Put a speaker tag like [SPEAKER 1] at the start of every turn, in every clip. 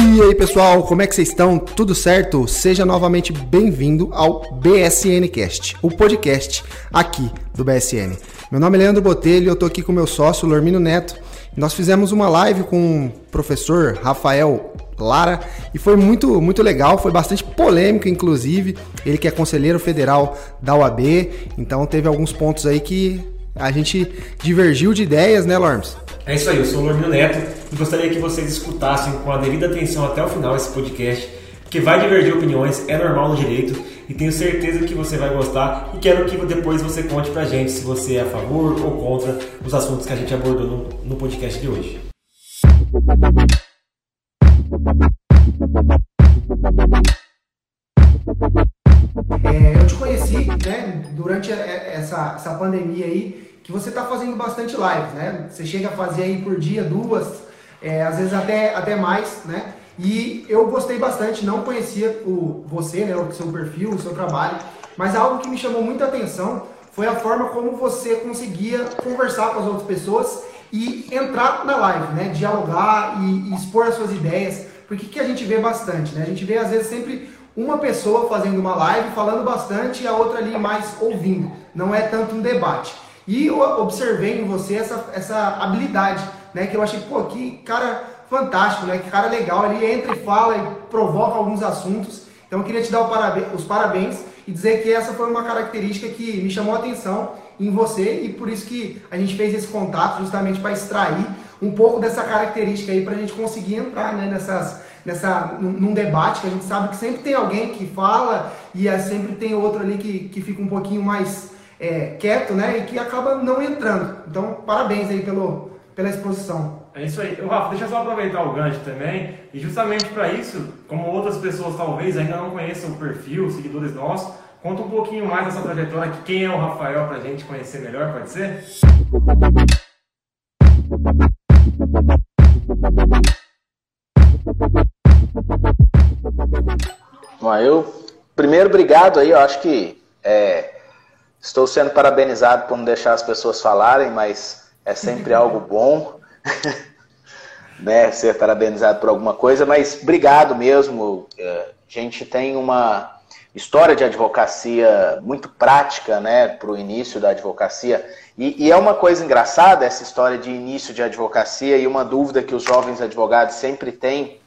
[SPEAKER 1] E aí pessoal, como é que vocês estão? Tudo certo? Seja novamente bem-vindo ao BSN Cast, o podcast aqui do BSN. Meu nome é Leandro Botelho eu tô aqui com meu sócio Lormino Neto. Nós fizemos uma live com o professor Rafael Lara e foi muito muito legal, foi bastante polêmico inclusive. Ele que é conselheiro federal da UAB, então teve alguns pontos aí que a gente divergiu de ideias, né, Lorms?
[SPEAKER 2] É isso aí, eu sou o Lormino Neto e gostaria que vocês escutassem com a devida atenção até o final esse podcast, porque vai divergir opiniões, é normal no direito e tenho certeza que você vai gostar e quero que depois você conte pra gente se você é a favor ou contra os assuntos que a gente abordou no, no podcast de hoje.
[SPEAKER 1] É, eu te conheci né, durante essa, essa pandemia aí que você está fazendo bastante lives, né? Você chega a fazer aí por dia duas, é, às vezes até, até mais, né? E eu gostei bastante, não conhecia o você, né, o seu perfil, o seu trabalho, mas algo que me chamou muita atenção foi a forma como você conseguia conversar com as outras pessoas e entrar na live, né? Dialogar e, e expor as suas ideias. Porque que a gente vê bastante, né? A gente vê às vezes sempre uma pessoa fazendo uma live, falando bastante e a outra ali mais ouvindo. Não é tanto um debate. E eu observei em você essa, essa habilidade, né? Que eu achei, pô, que cara fantástico, né? Que cara legal. Ele entra e fala e provoca alguns assuntos. Então eu queria te dar parabéns, os parabéns e dizer que essa foi uma característica que me chamou a atenção em você e por isso que a gente fez esse contato justamente para extrair um pouco dessa característica aí para a gente conseguir entrar né, nessas, nessa, num debate que a gente sabe que sempre tem alguém que fala e é, sempre tem outro ali que, que fica um pouquinho mais é, quieto, né? E que acaba não entrando. Então, parabéns aí pelo, pela exposição.
[SPEAKER 2] É isso aí. Rafa, deixa eu só aproveitar o gancho também. E justamente para isso, como outras pessoas talvez ainda não conheçam o perfil, seguidores nossos, conta um pouquinho mais dessa trajetória, que quem é o Rafael para a gente conhecer melhor, pode ser?
[SPEAKER 3] Bom, eu primeiro obrigado aí, eu acho que é, Estou sendo parabenizado por não deixar as pessoas falarem, mas é sempre algo bom, né? Ser parabenizado por alguma coisa, mas obrigado mesmo. É, a gente tem uma história de advocacia muito prática, né, para o início da advocacia. E, e, é uma coisa engraçada essa história de início de advocacia e uma dúvida que os jovens advogados sempre têm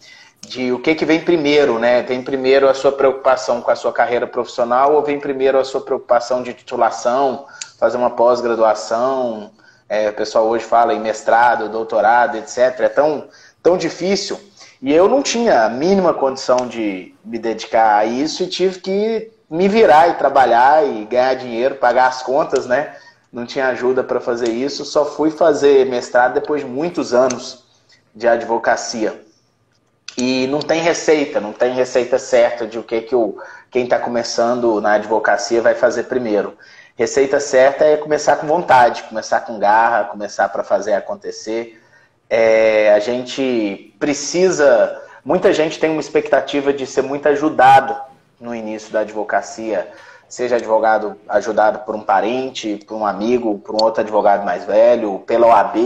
[SPEAKER 3] de o que, que vem primeiro, né? Vem primeiro a sua preocupação com a sua carreira profissional ou vem primeiro a sua preocupação de titulação, fazer uma pós-graduação? É, o pessoal hoje fala em mestrado, doutorado, etc. É tão, tão difícil. E eu não tinha a mínima condição de me dedicar a isso e tive que me virar e trabalhar e ganhar dinheiro, pagar as contas, né? Não tinha ajuda para fazer isso, só fui fazer mestrado depois de muitos anos de advocacia. E não tem receita, não tem receita certa de o que, que o, quem está começando na advocacia vai fazer primeiro. Receita certa é começar com vontade, começar com garra, começar para fazer acontecer. É, a gente precisa. Muita gente tem uma expectativa de ser muito ajudado no início da advocacia, seja advogado ajudado por um parente, por um amigo, por um outro advogado mais velho, pela OAB,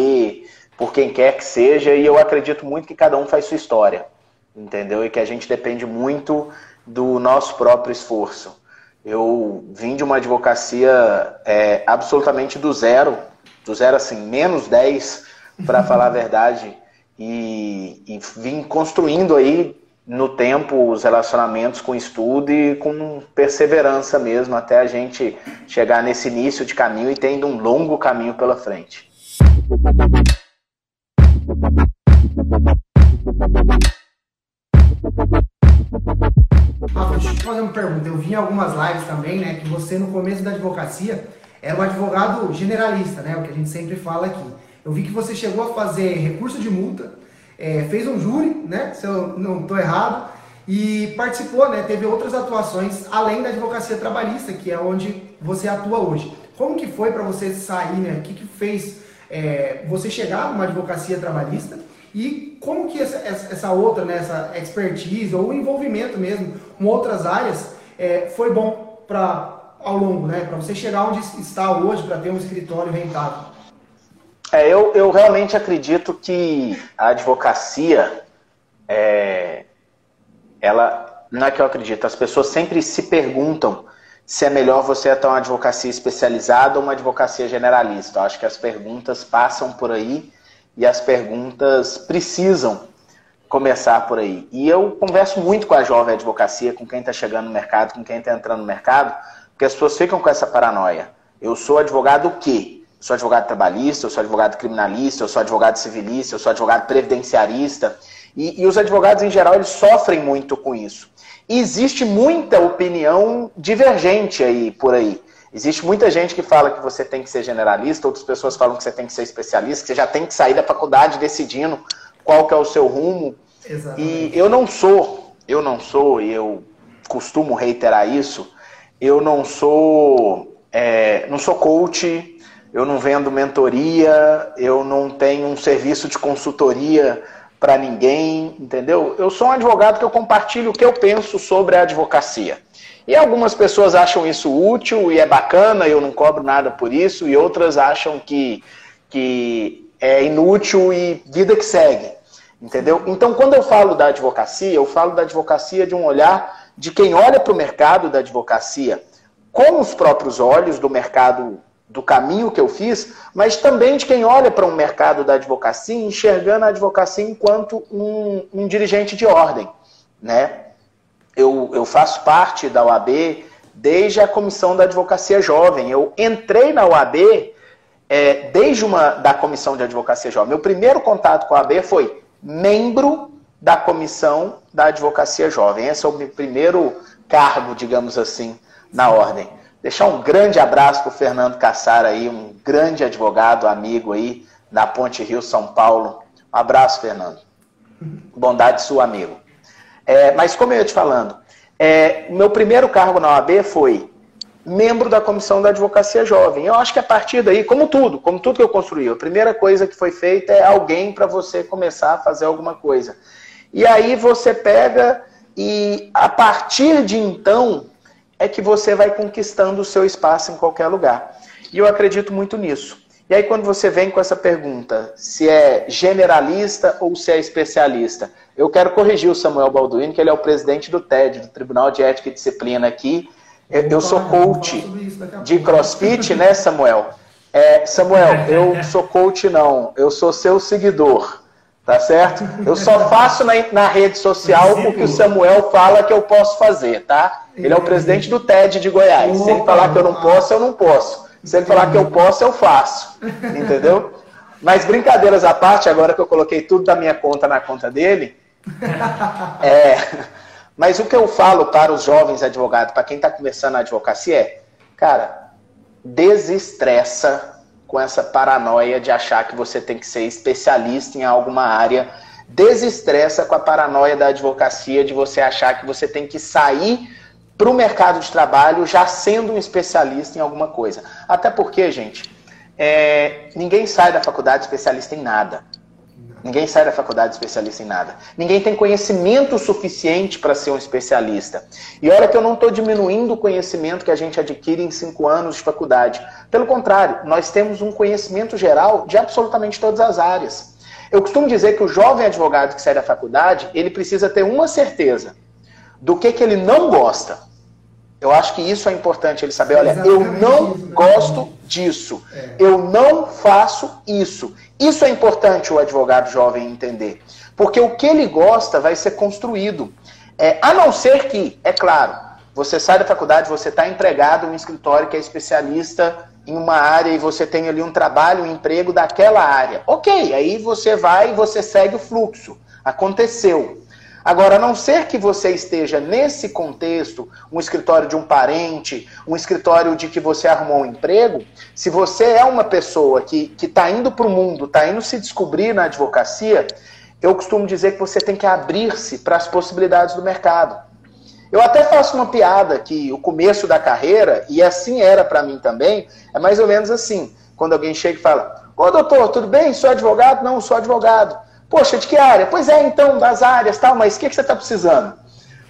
[SPEAKER 3] por quem quer que seja, e eu acredito muito que cada um faz sua história entendeu? E que a gente depende muito do nosso próprio esforço. Eu vim de uma advocacia é, absolutamente do zero, do zero assim, menos 10, para falar a verdade, e, e vim construindo aí no tempo os relacionamentos com estudo e com perseverança mesmo, até a gente chegar nesse início de caminho e tendo um longo caminho pela frente.
[SPEAKER 1] Rafa, deixa eu te fazer uma pergunta. Eu vi em algumas lives também, né, que você no começo da advocacia era um advogado generalista, né, o que a gente sempre fala aqui. Eu vi que você chegou a fazer recurso de multa, é, fez um júri, né, se eu não estou errado, e participou, né, teve outras atuações além da advocacia trabalhista, que é onde você atua hoje. Como que foi para você sair, né? O que, que fez é, você chegar numa advocacia trabalhista e como que essa, essa outra, né, essa expertise ou envolvimento mesmo com outras áreas é, foi bom para ao longo, né, para você chegar onde está hoje, para ter um escritório rentável?
[SPEAKER 3] É, eu, eu realmente acredito que a advocacia é, ela, não é que eu acredito, as pessoas sempre se perguntam se é melhor você ter uma advocacia especializada ou uma advocacia generalista. Eu acho que as perguntas passam por aí e as perguntas precisam começar por aí. E eu converso muito com a jovem advocacia, com quem está chegando no mercado, com quem está entrando no mercado, porque as pessoas ficam com essa paranoia. Eu sou advogado o quê? Sou advogado trabalhista, eu sou advogado criminalista, eu sou advogado civilista, eu sou advogado previdenciarista. E, e os advogados, em geral, eles sofrem muito com isso. E existe muita opinião divergente aí por aí. Existe muita gente que fala que você tem que ser generalista, outras pessoas falam que você tem que ser especialista, que você já tem que sair da faculdade decidindo qual que é o seu rumo. Exatamente. E eu não sou, eu não sou, e eu costumo reiterar isso, eu não sou, é, não sou coach, eu não vendo mentoria, eu não tenho um serviço de consultoria para ninguém, entendeu? Eu sou um advogado que eu compartilho o que eu penso sobre a advocacia. E algumas pessoas acham isso útil e é bacana, eu não cobro nada por isso, e outras acham que, que é inútil e vida que segue, entendeu? Então, quando eu falo da advocacia, eu falo da advocacia de um olhar de quem olha para o mercado da advocacia com os próprios olhos do mercado do caminho que eu fiz, mas também de quem olha para um mercado da advocacia enxergando a advocacia enquanto um, um dirigente de ordem. Né? Eu, eu faço parte da OAB desde a comissão da advocacia jovem. Eu entrei na OAB é, desde uma da comissão de advocacia jovem. Meu primeiro contato com a OAB foi membro da comissão da advocacia jovem. Esse é o meu primeiro cargo, digamos assim, na ordem. Deixar um grande abraço para o Fernando Cassar aí, um grande advogado, amigo aí, da Ponte Rio, São Paulo. Um abraço, Fernando. Bondade sua, amigo. É, mas como eu ia te falando, é, meu primeiro cargo na OAB foi membro da comissão da advocacia jovem. Eu acho que a partir daí, como tudo, como tudo que eu construí, a primeira coisa que foi feita é alguém para você começar a fazer alguma coisa. E aí você pega e a partir de então é que você vai conquistando o seu espaço em qualquer lugar. E eu acredito muito nisso. E aí, quando você vem com essa pergunta, se é generalista ou se é especialista, eu quero corrigir o Samuel Balduino, que ele é o presidente do TED, do Tribunal de Ética e Disciplina aqui. Eu sou coach de crossfit, né, Samuel? É, Samuel, eu sou coach não, eu sou seu seguidor. Tá certo? Eu só faço na, na rede social o que o Samuel fala que eu posso fazer, tá? Ele é o presidente do TED de Goiás. Se ele falar que eu não posso, eu não posso. Se ele falar que eu posso, eu faço. Entendeu? Mas brincadeiras à parte, agora que eu coloquei tudo da minha conta na conta dele. É, mas o que eu falo para os jovens advogados, para quem está começando a advocacia, é: cara, desestressa com essa paranoia de achar que você tem que ser especialista em alguma área. Desestressa com a paranoia da advocacia de você achar que você tem que sair para o mercado de trabalho já sendo um especialista em alguma coisa. Até porque, gente, é, ninguém sai da faculdade especialista em nada. Ninguém sai da faculdade especialista em nada. Ninguém tem conhecimento suficiente para ser um especialista. E olha que eu não estou diminuindo o conhecimento que a gente adquire em cinco anos de faculdade. Pelo contrário, nós temos um conhecimento geral de absolutamente todas as áreas. Eu costumo dizer que o jovem advogado que sai da faculdade, ele precisa ter uma certeza do que, que ele não gosta. Eu acho que isso é importante ele saber. Olha, eu não né? gosto disso. É. Eu não faço isso. Isso é importante o advogado jovem entender. Porque o que ele gosta vai ser construído. É, a não ser que, é claro, você sai da faculdade, você está empregado em um escritório que é especialista em uma área e você tem ali um trabalho, um emprego daquela área. Ok, aí você vai e você segue o fluxo. Aconteceu. Agora, a não ser que você esteja nesse contexto, um escritório de um parente, um escritório de que você arrumou um emprego, se você é uma pessoa que está indo para o mundo, está indo se descobrir na advocacia, eu costumo dizer que você tem que abrir-se para as possibilidades do mercado. Eu até faço uma piada que o começo da carreira, e assim era para mim também, é mais ou menos assim. Quando alguém chega e fala: Ô doutor, tudo bem? Sou advogado? Não, sou advogado. Poxa, de que área? Pois é, então, das áreas, tal, mas o que, que você está precisando?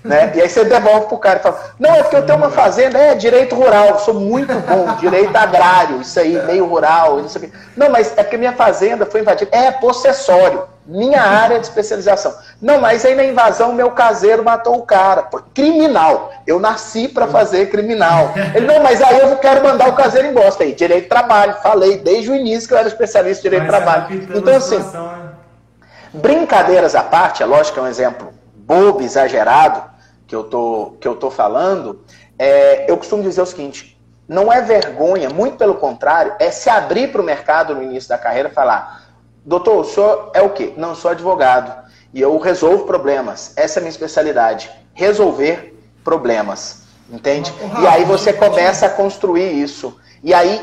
[SPEAKER 3] Né? E aí você devolve pro cara e fala, não, é porque eu tenho uma fazenda, é direito rural, sou muito bom, direito agrário, isso aí, meio rural, isso aqui. Não, mas é porque minha fazenda foi invadida. É possessório. minha área de especialização. Não, mas aí na invasão meu caseiro matou o cara. Pô, criminal. Eu nasci para fazer criminal. Ele, não, mas aí eu quero mandar o caseiro embora. Aí, direito de trabalho. Falei desde o início que eu era especialista em direito mas de trabalho. Então, assim, né? Brincadeiras à parte, é lógico que é um exemplo bobo, exagerado, que eu tô, que eu tô falando, é, eu costumo dizer o seguinte, não é vergonha, muito pelo contrário, é se abrir para o mercado no início da carreira e falar, doutor, o senhor é o quê? Não, sou advogado e eu resolvo problemas. Essa é a minha especialidade, resolver problemas, entende? E aí você começa a construir isso. E aí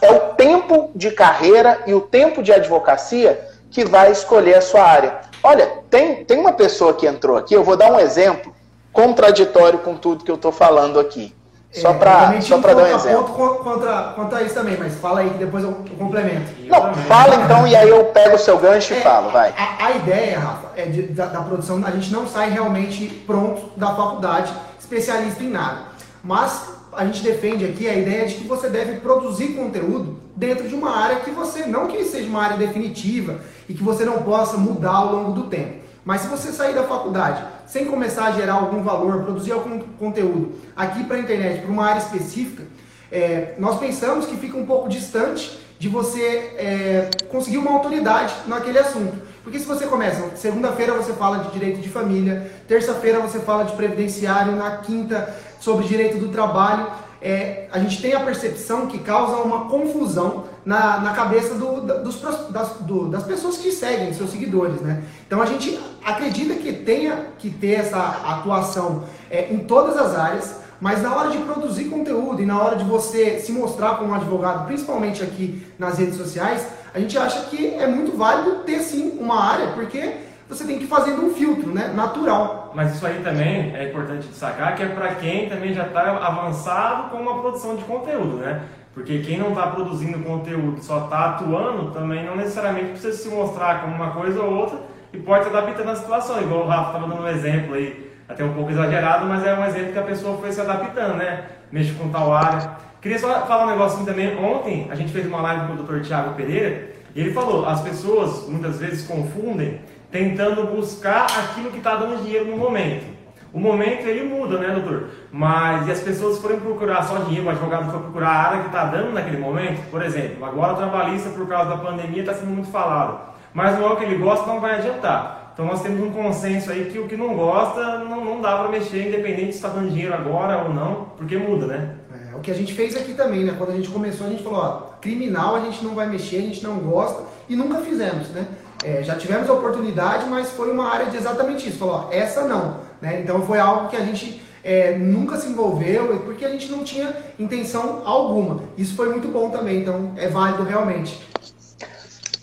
[SPEAKER 3] é o tempo de carreira e o tempo de advocacia que vai escolher a sua área. Olha, tem, tem uma pessoa que entrou aqui, eu vou dar um exemplo contraditório com tudo que eu estou falando aqui. Só é, para só para dar um exemplo.
[SPEAKER 1] Contra, contra isso também, mas fala aí que depois eu complemento.
[SPEAKER 3] Não, fala então e aí eu pego o seu gancho é, e falo, vai.
[SPEAKER 1] A, a ideia, Rafa, é de, da, da, produção, a gente não sai realmente pronto da faculdade, especialista em nada. Mas a gente defende aqui a ideia de que você deve produzir conteúdo dentro de uma área que você, não que seja uma área definitiva e que você não possa mudar ao longo do tempo. Mas se você sair da faculdade sem começar a gerar algum valor, produzir algum conteúdo aqui para a internet, para uma área específica, é, nós pensamos que fica um pouco distante de você é, conseguir uma autoridade naquele assunto. Porque se você começa, segunda-feira você fala de direito de família, terça-feira você fala de previdenciário, na quinta sobre direito do trabalho, é, a gente tem a percepção que causa uma confusão na, na cabeça do, dos, das, do, das pessoas que seguem, seus seguidores, né? Então a gente acredita que tenha que ter essa atuação é, em todas as áreas, mas na hora de produzir conteúdo e na hora de você se mostrar como advogado, principalmente aqui nas redes sociais, a gente acha que é muito válido ter sim uma área, porque você tem que ir fazendo um filtro, né? Natural.
[SPEAKER 2] Mas isso aí também é importante destacar que é para quem também já está avançado com uma produção de conteúdo, né? Porque quem não está produzindo conteúdo, só está atuando, também não necessariamente precisa se mostrar como uma coisa ou outra e pode se adaptando à situação. Igual o Rafa estava dando um exemplo aí, até um pouco exagerado, mas é um exemplo que a pessoa foi se adaptando, né? Mexe com tal área. Queria só falar um negocinho também. Ontem a gente fez uma live com o Dr. Tiago Pereira e ele falou: as pessoas muitas vezes confundem tentando buscar aquilo que está dando dinheiro no momento. O momento ele muda, né, doutor? Mas e as pessoas forem procurar só dinheiro, o advogado for procurar a área que está dando naquele momento, por exemplo, agora o trabalhista por causa da pandemia está sendo muito falado, mas não é o que ele gosta, não vai adiantar. Então nós temos um consenso aí que o que não gosta não, não dá para mexer, independente se está dando dinheiro agora ou não, porque muda, né?
[SPEAKER 1] É, o que a gente fez aqui também, né? Quando a gente começou, a gente falou, ó, criminal a gente não vai mexer, a gente não gosta e nunca fizemos, né? É, já tivemos a oportunidade, mas foi uma área de exatamente isso. Falou, ó, essa não. Né? Então foi algo que a gente é, nunca se envolveu, porque a gente não tinha intenção alguma. Isso foi muito bom também, então é válido realmente.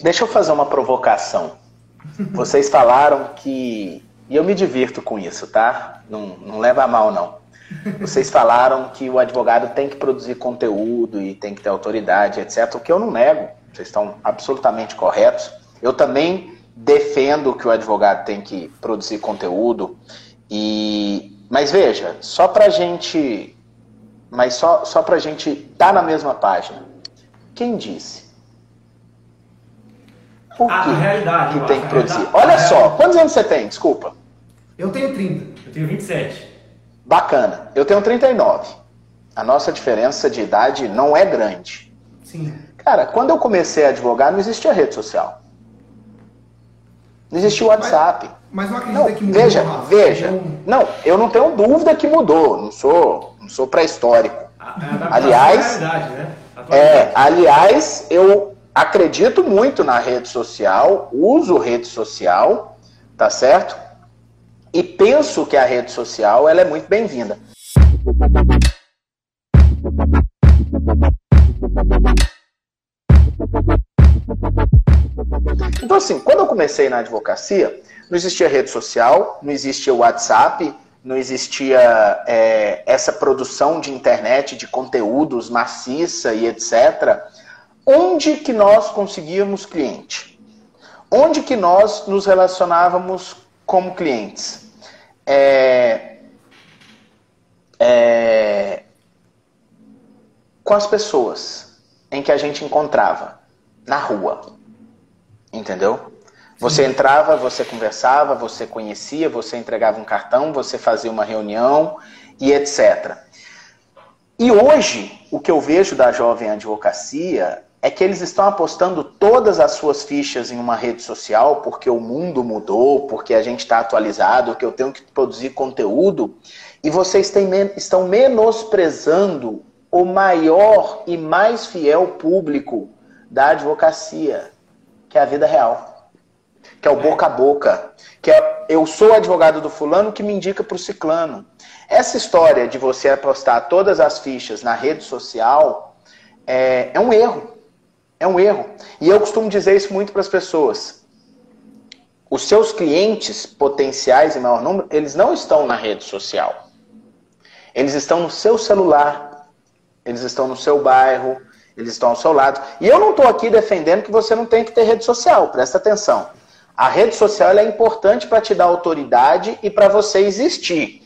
[SPEAKER 3] Deixa eu fazer uma provocação. Vocês falaram que. E eu me divirto com isso, tá? Não, não leva a mal, não. Vocês falaram que o advogado tem que produzir conteúdo e tem que ter autoridade, etc. O que eu não nego. Vocês estão absolutamente corretos. Eu também defendo que o advogado tem que produzir conteúdo e mas veja, só para gente, mas só só para gente estar tá na mesma página. Quem disse?
[SPEAKER 2] Por a, que, realidade,
[SPEAKER 3] que tem que produzir? Olha só, quantos anos você tem? Desculpa.
[SPEAKER 1] Eu tenho 30.
[SPEAKER 2] Eu tenho 27.
[SPEAKER 3] Bacana. Eu tenho 39. A nossa diferença de idade não é grande.
[SPEAKER 1] Sim.
[SPEAKER 3] Cara, quando eu comecei a advogar, não existia rede social. Não existia o WhatsApp.
[SPEAKER 1] Mas, mas não acredita
[SPEAKER 3] não,
[SPEAKER 1] que mudou.
[SPEAKER 3] Veja, Rafa. veja. Não, eu não tenho dúvida que mudou. Não sou, não sou pré-histórico.
[SPEAKER 2] É aliás, né?
[SPEAKER 3] é, aliás, eu acredito muito na rede social, uso rede social, tá certo? E penso que a rede social ela é muito bem-vinda. Então, assim, quando eu comecei na advocacia, não existia rede social, não existia WhatsApp, não existia é, essa produção de internet, de conteúdos maciça e etc. Onde que nós conseguíamos cliente? Onde que nós nos relacionávamos como clientes? É, é, com as pessoas em que a gente encontrava na rua. Entendeu? Você entrava, você conversava, você conhecia, você entregava um cartão, você fazia uma reunião e etc. E hoje, o que eu vejo da jovem advocacia é que eles estão apostando todas as suas fichas em uma rede social, porque o mundo mudou, porque a gente está atualizado, que eu tenho que produzir conteúdo, e vocês têm, estão menosprezando o maior e mais fiel público da advocacia, que é a vida real, que é o boca a boca, que é eu sou advogado do fulano que me indica para o ciclano. Essa história de você apostar todas as fichas na rede social é, é um erro. É um erro. E eu costumo dizer isso muito para as pessoas. Os seus clientes potenciais em maior número, eles não estão na rede social. Eles estão no seu celular, eles estão no seu bairro, eles estão ao seu lado. E eu não estou aqui defendendo que você não tem que ter rede social, presta atenção. A rede social é importante para te dar autoridade e para você existir.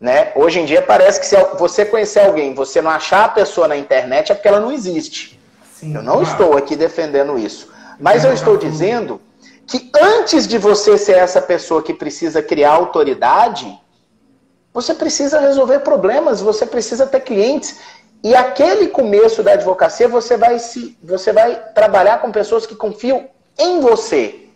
[SPEAKER 3] Né? Hoje em dia parece que se você conhecer alguém, você não achar a pessoa na internet é porque ela não existe. Sim, eu não estou aqui defendendo isso. Mas eu estou dizendo que antes de você ser essa pessoa que precisa criar autoridade, você precisa resolver problemas, você precisa ter clientes. E aquele começo da advocacia, você vai se você vai trabalhar com pessoas que confiam em você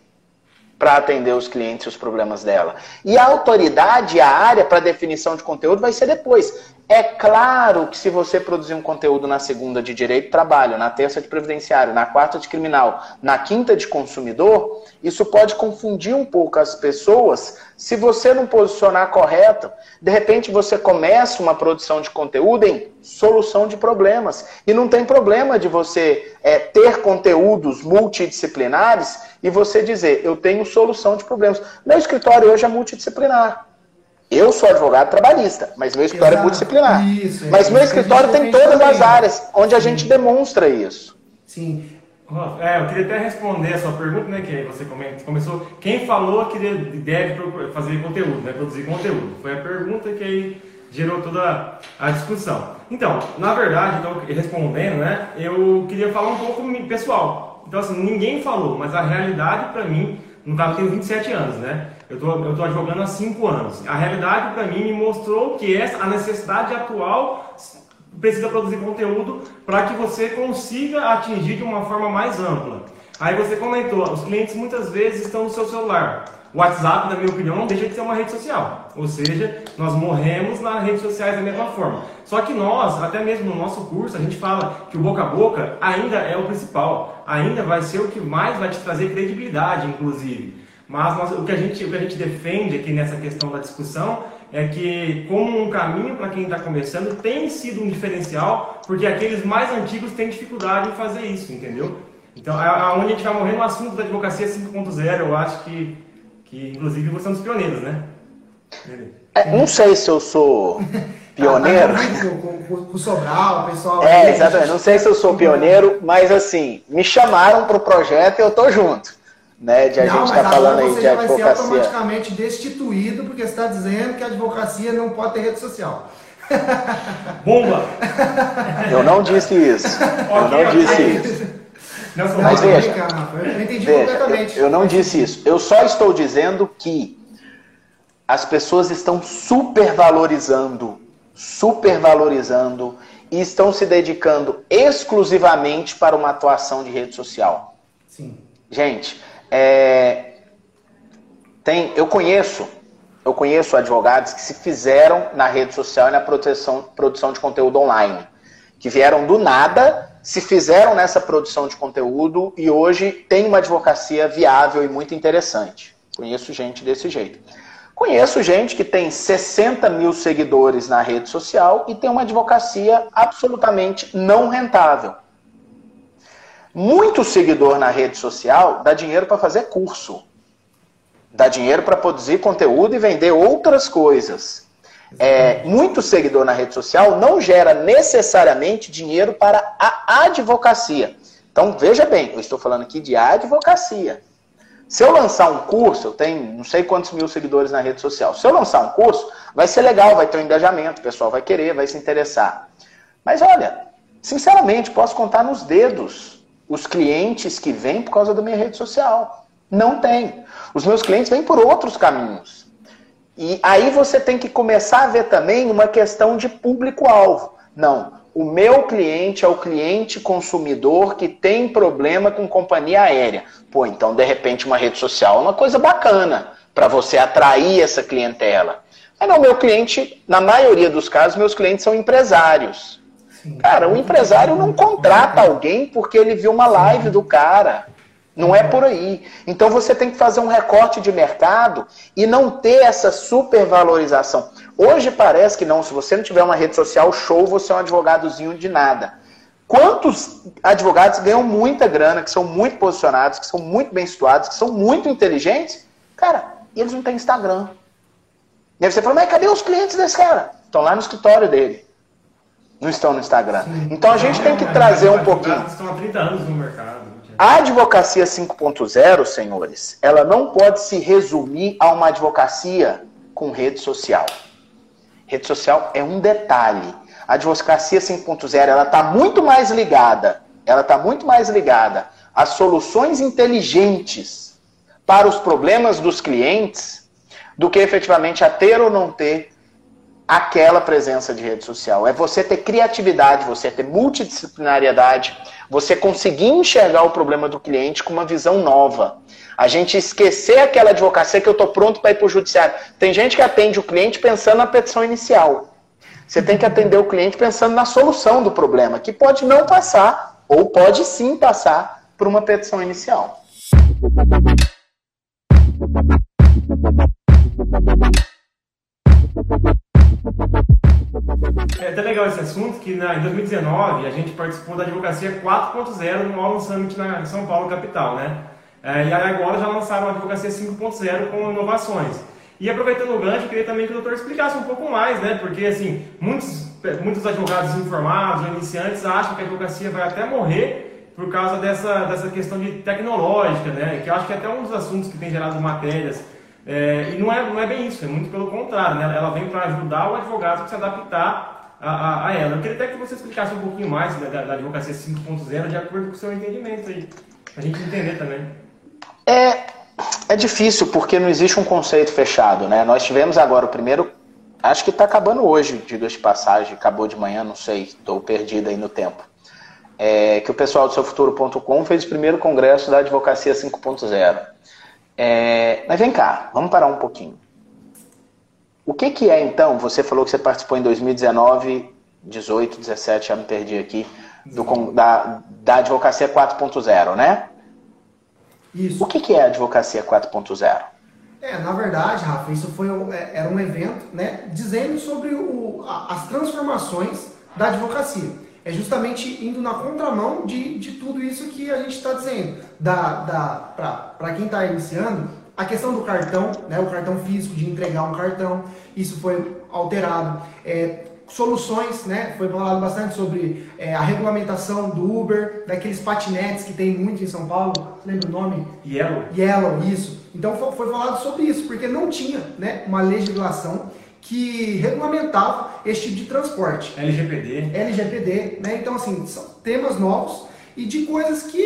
[SPEAKER 3] para atender os clientes e os problemas dela. E a autoridade, a área para definição de conteúdo vai ser depois. É claro que se você produzir um conteúdo na segunda de direito trabalho, na terça de previdenciário, na quarta de criminal, na quinta de consumidor, isso pode confundir um pouco as pessoas se você não posicionar correto. De repente você começa uma produção de conteúdo em solução de problemas. E não tem problema de você é, ter conteúdos multidisciplinares e você dizer, eu tenho solução de problemas. Meu escritório hoje é multidisciplinar. Eu sou advogado trabalhista, mas meu escritório é Exato. é multidisciplinar. Isso, mas meu escritório tem todas as áreas onde a gente demonstra isso.
[SPEAKER 2] Sim. É, eu queria até responder a sua pergunta, né? Que você começou. Quem falou que deve fazer conteúdo, né? Produzir conteúdo? Foi a pergunta que aí gerou toda a discussão. Então, na verdade, então, respondendo, né? Eu queria falar um pouco pessoal. Então, assim, ninguém falou, mas a realidade para mim, no caso, eu tenho 27 anos, né? Eu tô, eu tô advogando há cinco anos. A realidade para mim me mostrou que essa a necessidade atual precisa produzir conteúdo para que você consiga atingir de uma forma mais ampla. Aí você comentou, os clientes muitas vezes estão no seu celular. O WhatsApp, na minha opinião, não deixa de ser uma rede social. Ou seja, nós morremos nas redes sociais da mesma forma. Só que nós, até mesmo no nosso curso, a gente fala que o boca a boca ainda é o principal. Ainda vai ser o que mais vai te trazer credibilidade, inclusive. Mas nós, o, que a gente, o que a gente defende aqui nessa questão da discussão é que, como um caminho para quem está começando, tem sido um diferencial, porque aqueles mais antigos têm dificuldade em fazer isso, entendeu? Então, aonde a gente vai morrer no assunto da advocacia 5.0, eu acho que, que, inclusive, você é um dos pioneiros, né?
[SPEAKER 3] É, não sei se eu sou pioneiro.
[SPEAKER 1] o Sobral, o pessoal.
[SPEAKER 3] É, exatamente. Não sei se eu sou pioneiro, mas assim, me chamaram para o projeto e eu tô junto né? De a não, gente estar tá falando aí de advocacia. Você vai ser
[SPEAKER 1] automaticamente destituído porque está dizendo que a advocacia não pode ter rede social.
[SPEAKER 2] Bomba!
[SPEAKER 3] Eu não disse isso. eu não disse isso. Não, Mas veja, eu entendi veja, completamente. Eu, eu não disse isso. Eu só estou dizendo que as pessoas estão supervalorizando, supervalorizando e estão se dedicando exclusivamente para uma atuação de rede social. Sim. Gente, é, tem, eu conheço, eu conheço advogados que se fizeram na rede social e na produção, produção de conteúdo online, que vieram do nada, se fizeram nessa produção de conteúdo e hoje tem uma advocacia viável e muito interessante. Conheço gente desse jeito. Conheço gente que tem 60 mil seguidores na rede social e tem uma advocacia absolutamente não rentável. Muito seguidor na rede social dá dinheiro para fazer curso. Dá dinheiro para produzir conteúdo e vender outras coisas. É, muito seguidor na rede social não gera necessariamente dinheiro para a advocacia. Então, veja bem, eu estou falando aqui de advocacia. Se eu lançar um curso, eu tenho não sei quantos mil seguidores na rede social. Se eu lançar um curso, vai ser legal, vai ter um engajamento, o pessoal vai querer, vai se interessar. Mas olha, sinceramente, posso contar nos dedos os clientes que vêm por causa da minha rede social. Não tem. Os meus clientes vêm por outros caminhos. E aí você tem que começar a ver também uma questão de público-alvo. Não, o meu cliente é o cliente consumidor que tem problema com companhia aérea. Pô, então de repente uma rede social é uma coisa bacana para você atrair essa clientela. Mas não, meu cliente, na maioria dos casos, meus clientes são empresários. Cara, o empresário não contrata alguém porque ele viu uma live do cara. Não é por aí. Então você tem que fazer um recorte de mercado e não ter essa supervalorização. Hoje parece que não, se você não tiver uma rede social show, você é um advogadozinho de nada. Quantos advogados ganham muita grana, que são muito posicionados, que são muito bem situados, que são muito inteligentes? Cara, eles não têm Instagram. E aí você fala, mas cadê os clientes desse cara? Estão lá no escritório dele. Não estão no Instagram. Sim. Então a gente tem que trazer um pouquinho.
[SPEAKER 2] Estão há 30 anos no mercado.
[SPEAKER 3] A advocacia 5.0, senhores, ela não pode se resumir a uma advocacia com rede social. Rede social é um detalhe. A advocacia 5.0 ela está muito mais ligada, ela está muito mais ligada às soluções inteligentes para os problemas dos clientes do que efetivamente a ter ou não ter aquela presença de rede social. É você ter criatividade, você ter multidisciplinariedade, você conseguir enxergar o problema do cliente com uma visão nova. A gente esquecer aquela advocacia que eu estou pronto para ir para o judiciário. Tem gente que atende o cliente pensando na petição inicial. Você tem que atender o cliente pensando na solução do problema, que pode não passar, ou pode sim passar, por uma petição inicial.
[SPEAKER 2] É até legal esse assunto que na, em 2019 a gente participou da advocacia 4.0 no Allen Summit na, São Paulo, capital, né? É, e agora já lançaram a advocacia 5.0 com inovações. E aproveitando o gancho, queria também que o doutor explicasse um pouco mais, né? Porque, assim, muitos, muitos advogados informados iniciantes acham que a advocacia vai até morrer por causa dessa, dessa questão de tecnológica, né? Que eu acho que é até um dos assuntos que tem gerado matérias é, e não é, não é bem isso, é muito pelo contrário, né? ela vem para ajudar o advogado a se adaptar a, a, a, ela. Eu queria até que você explicasse um pouquinho mais da, da advocacia 5.0 de acordo com o seu entendimento aí, para a gente entender também.
[SPEAKER 3] É, é difícil porque não existe um conceito fechado, né? Nós tivemos agora o primeiro, acho que está acabando hoje, diga-se de passagem, acabou de manhã, não sei, estou perdido aí no tempo. É, que o pessoal do seufuturo.com fez o primeiro congresso da advocacia 5.0. É, mas vem cá, vamos parar um pouquinho. O que, que é então? Você falou que você participou em 2019, 18, 17, já me perdi aqui, do, da, da Advocacia 4.0, né? Isso. O que, que é a Advocacia 4.0?
[SPEAKER 1] É, na verdade, Rafa, isso foi é, era um evento, né, dizendo sobre o, as transformações da advocacia é justamente indo na contramão de, de tudo isso que a gente está dizendo. Da, da, Para quem está iniciando, a questão do cartão, né, o cartão físico, de entregar um cartão, isso foi alterado. É, soluções, né? Foi falado bastante sobre é, a regulamentação do Uber, daqueles patinetes que tem muito em São Paulo. Lembra o nome?
[SPEAKER 2] Yellow.
[SPEAKER 1] Yellow, isso. Então foi, foi falado sobre isso, porque não tinha né, uma legislação que regulamentava esse tipo de transporte.
[SPEAKER 2] LGPD.
[SPEAKER 1] LGPD, né? Então, assim, são temas novos e de coisas que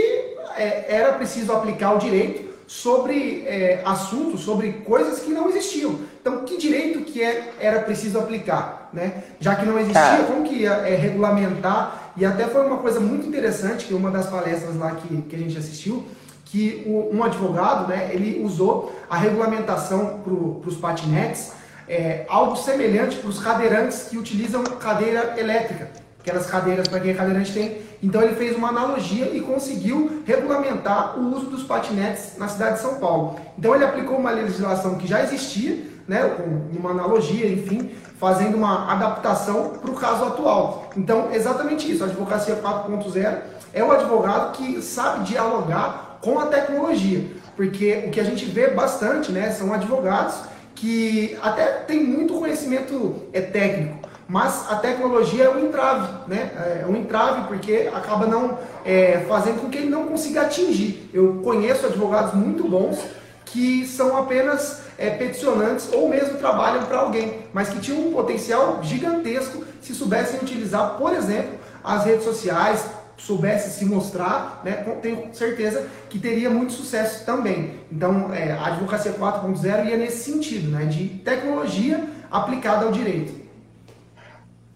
[SPEAKER 1] é, era preciso aplicar o direito sobre é, assuntos, sobre coisas que não existiam. Então, que direito que é, era preciso aplicar, né? Já que não existia, como que ia é, regulamentar? E até foi uma coisa muito interessante, que uma das palestras lá que, que a gente assistiu, que o, um advogado, né, ele usou a regulamentação para os patinetes, é, algo semelhante para os cadeirantes que utilizam cadeira elétrica, aquelas cadeiras para quem é cadeirante tem. Então ele fez uma analogia e conseguiu regulamentar o uso dos patinetes na cidade de São Paulo. Então ele aplicou uma legislação que já existia, né, com uma analogia, enfim, fazendo uma adaptação para o caso atual. Então, exatamente isso, a advocacia 4.0 é o advogado que sabe dialogar com a tecnologia, porque o que a gente vê bastante, né, são advogados que até tem muito conhecimento é, técnico, mas a tecnologia é um entrave, né? É um entrave porque acaba não é, fazendo com que ele não consiga atingir. Eu conheço advogados muito bons que são apenas é, peticionantes ou mesmo trabalham para alguém, mas que tinham um potencial gigantesco se soubessem utilizar, por exemplo, as redes sociais, soubesse se mostrar, né, tenho certeza que teria muito sucesso também. Então, é, a advocacia 4.0 ia nesse sentido, né, de tecnologia aplicada ao direito.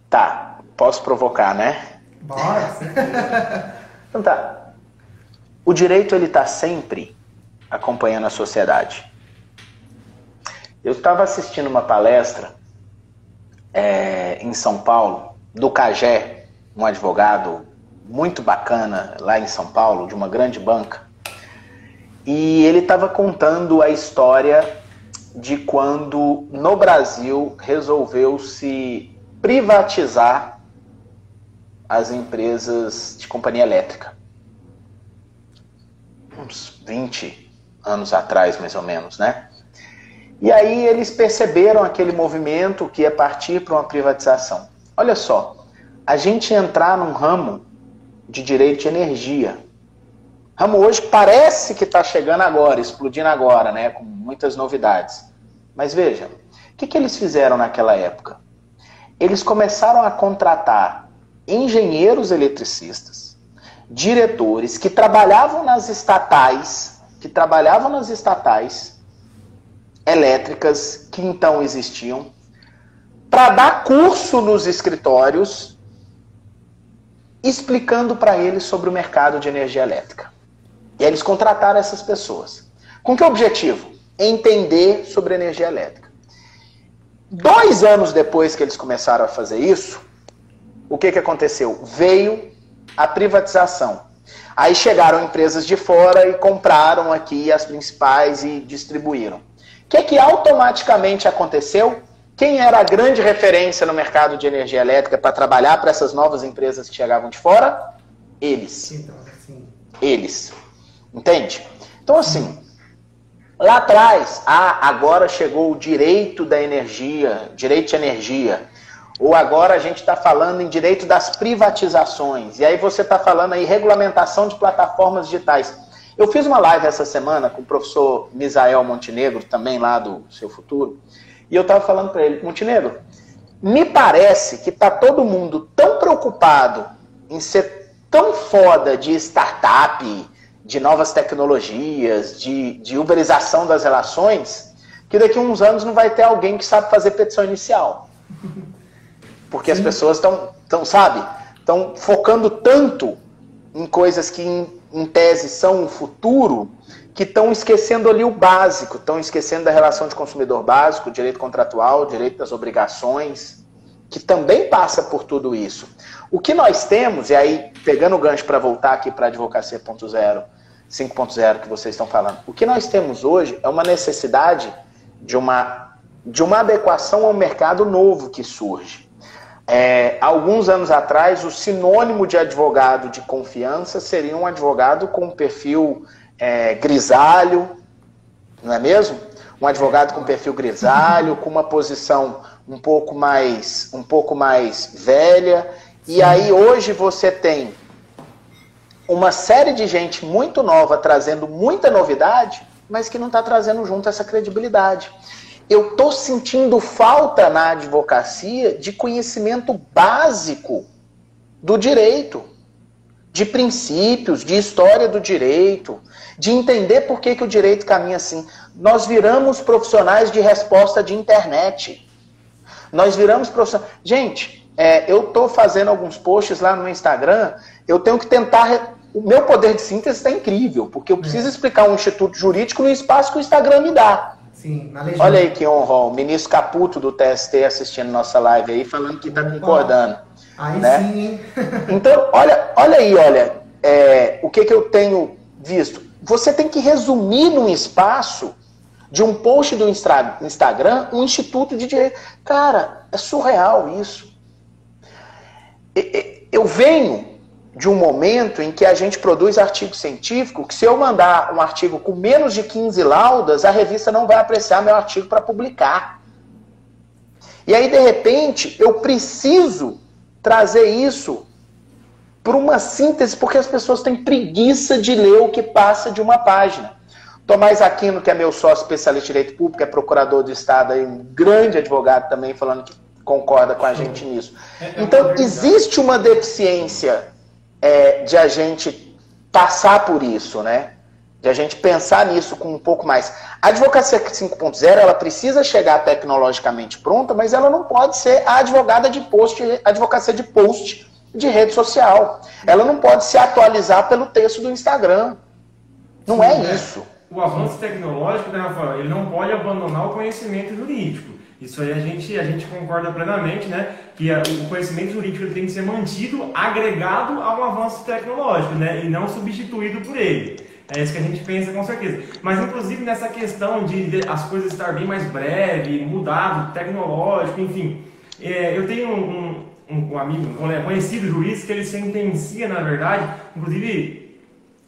[SPEAKER 3] Tá, posso provocar, né?
[SPEAKER 1] Bora!
[SPEAKER 3] então tá. O direito ele está sempre acompanhando a sociedade. Eu estava assistindo uma palestra é, em São Paulo do Cagé, um advogado muito bacana lá em São Paulo, de uma grande banca. E ele estava contando a história de quando no Brasil resolveu-se privatizar as empresas de companhia elétrica. Uns 20 anos atrás, mais ou menos, né? E aí eles perceberam aquele movimento que ia partir para uma privatização. Olha só, a gente entrar num ramo de direito de energia. Ramo hoje parece que está chegando agora, explodindo agora, né, com muitas novidades. Mas veja, o que, que eles fizeram naquela época? Eles começaram a contratar engenheiros eletricistas, diretores que trabalhavam nas estatais, que trabalhavam nas estatais elétricas que então existiam, para dar curso nos escritórios explicando para eles sobre o mercado de energia elétrica. E eles contrataram essas pessoas. Com que objetivo? Entender sobre energia elétrica. Dois anos depois que eles começaram a fazer isso, o que, que aconteceu? Veio a privatização. Aí chegaram empresas de fora e compraram aqui as principais e distribuíram. O que, que automaticamente aconteceu? Quem era a grande referência no mercado de energia elétrica para trabalhar para essas novas empresas que chegavam de fora? Eles. Então, Eles. Entende? Então, assim, lá atrás, ah, agora chegou o direito da energia, direito de energia. Ou agora a gente está falando em direito das privatizações. E aí você está falando aí regulamentação de plataformas digitais. Eu fiz uma live essa semana com o professor Misael Montenegro, também lá do Seu Futuro. E eu estava falando para ele, Montenegro, me parece que está todo mundo tão preocupado em ser tão foda de startup, de novas tecnologias, de, de uberização das relações, que daqui a uns anos não vai ter alguém que sabe fazer petição inicial. Porque Sim. as pessoas estão, tão, sabe, estão focando tanto em coisas que, em, em tese, são o futuro, que estão esquecendo ali o básico, estão esquecendo da relação de consumidor básico, direito contratual, direito das obrigações, que também passa por tudo isso. O que nós temos, e aí pegando o gancho para voltar aqui para a advocacia 5.0 que vocês estão falando, o que nós temos hoje é uma necessidade de uma, de uma adequação ao mercado novo que surge. É, alguns anos atrás, o sinônimo de advogado de confiança seria um advogado com perfil é, grisalho, não é mesmo? Um advogado com perfil grisalho, com uma posição um pouco mais, um pouco mais velha. E aí hoje você tem uma série de gente muito nova trazendo muita novidade, mas que não está trazendo junto essa credibilidade. Eu estou sentindo falta na advocacia de conhecimento básico do direito, de princípios, de história do direito, de entender por que, que o direito caminha assim. Nós viramos profissionais de resposta de internet. Nós viramos profissionais. Gente, é, eu estou fazendo alguns posts lá no Instagram, eu tenho que tentar. O meu poder de síntese está incrível, porque eu é. preciso explicar um instituto jurídico no espaço que o Instagram me dá. Sim, Olha aí que honra, o ministro Caputo do TST assistindo nossa live aí, falando que está concordando. Aí né? sim, Então, olha, olha aí, olha, é, o que, que eu tenho visto você tem que resumir num espaço de um post do Instagram um instituto de direito. Cara, é surreal isso. Eu venho de um momento em que a gente produz artigo científico que se eu mandar um artigo com menos de 15 laudas, a revista não vai apreciar meu artigo para publicar. E aí, de repente, eu preciso trazer isso por uma síntese, porque as pessoas têm preguiça de ler o que passa de uma página. Tomás Aquino, que é meu sócio especialista em direito público, é procurador do Estado, e um grande advogado também, falando que concorda com a gente nisso. É, é então, existe uma deficiência é, de a gente passar por isso, né? De a gente pensar nisso com um pouco mais. A advocacia 5.0 ela precisa chegar tecnologicamente pronta, mas ela não pode ser a advogada de post, advocacia de post de rede social. Ela não pode se atualizar pelo texto do Instagram. Não Sim, é, é isso.
[SPEAKER 2] O avanço tecnológico, né, Rafael, ele não pode abandonar o conhecimento jurídico. Isso aí a gente, a gente concorda plenamente, né? Que o conhecimento jurídico tem que ser mantido agregado ao avanço tecnológico, né? E não substituído por ele. É isso que a gente pensa com certeza. Mas inclusive nessa questão de, as coisas estar bem mais breve, mudado, tecnológico, enfim. É, eu tenho um, um, um, amigo, um conhecido juiz que ele sentencia, na verdade, inclusive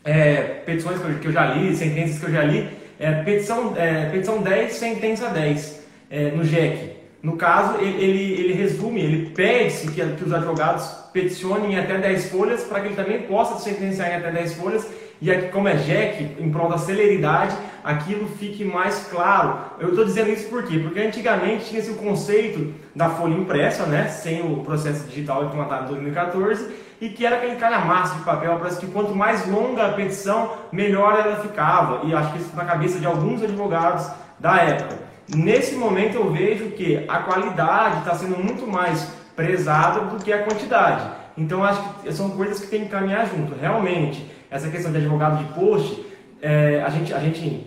[SPEAKER 2] é, petições que eu, que eu, já li, sentenças que eu já li, é, petição, é, petição 10, sentença 10 é, no JEC. No caso, ele, ele, ele resume, ele pede-se que, que, os advogados peticionem em até 10 folhas para que ele também possa sentenciar em até 10 folhas e aqui, como é JEC, em prol da celeridade, aquilo fique mais claro. Eu estou dizendo isso por quê? Porque antigamente tinha esse conceito da folha impressa, né, sem o processo digital implementado em 2014, e que era aquele calhamaço de papel, parece que quanto mais longa a petição, melhor ela ficava. E acho que isso na cabeça de alguns advogados da época. Nesse momento eu vejo que a qualidade está sendo muito mais prezada do que a quantidade. Então acho que são coisas que tem que caminhar junto. Realmente, essa questão de advogado de post, é, a, gente, a gente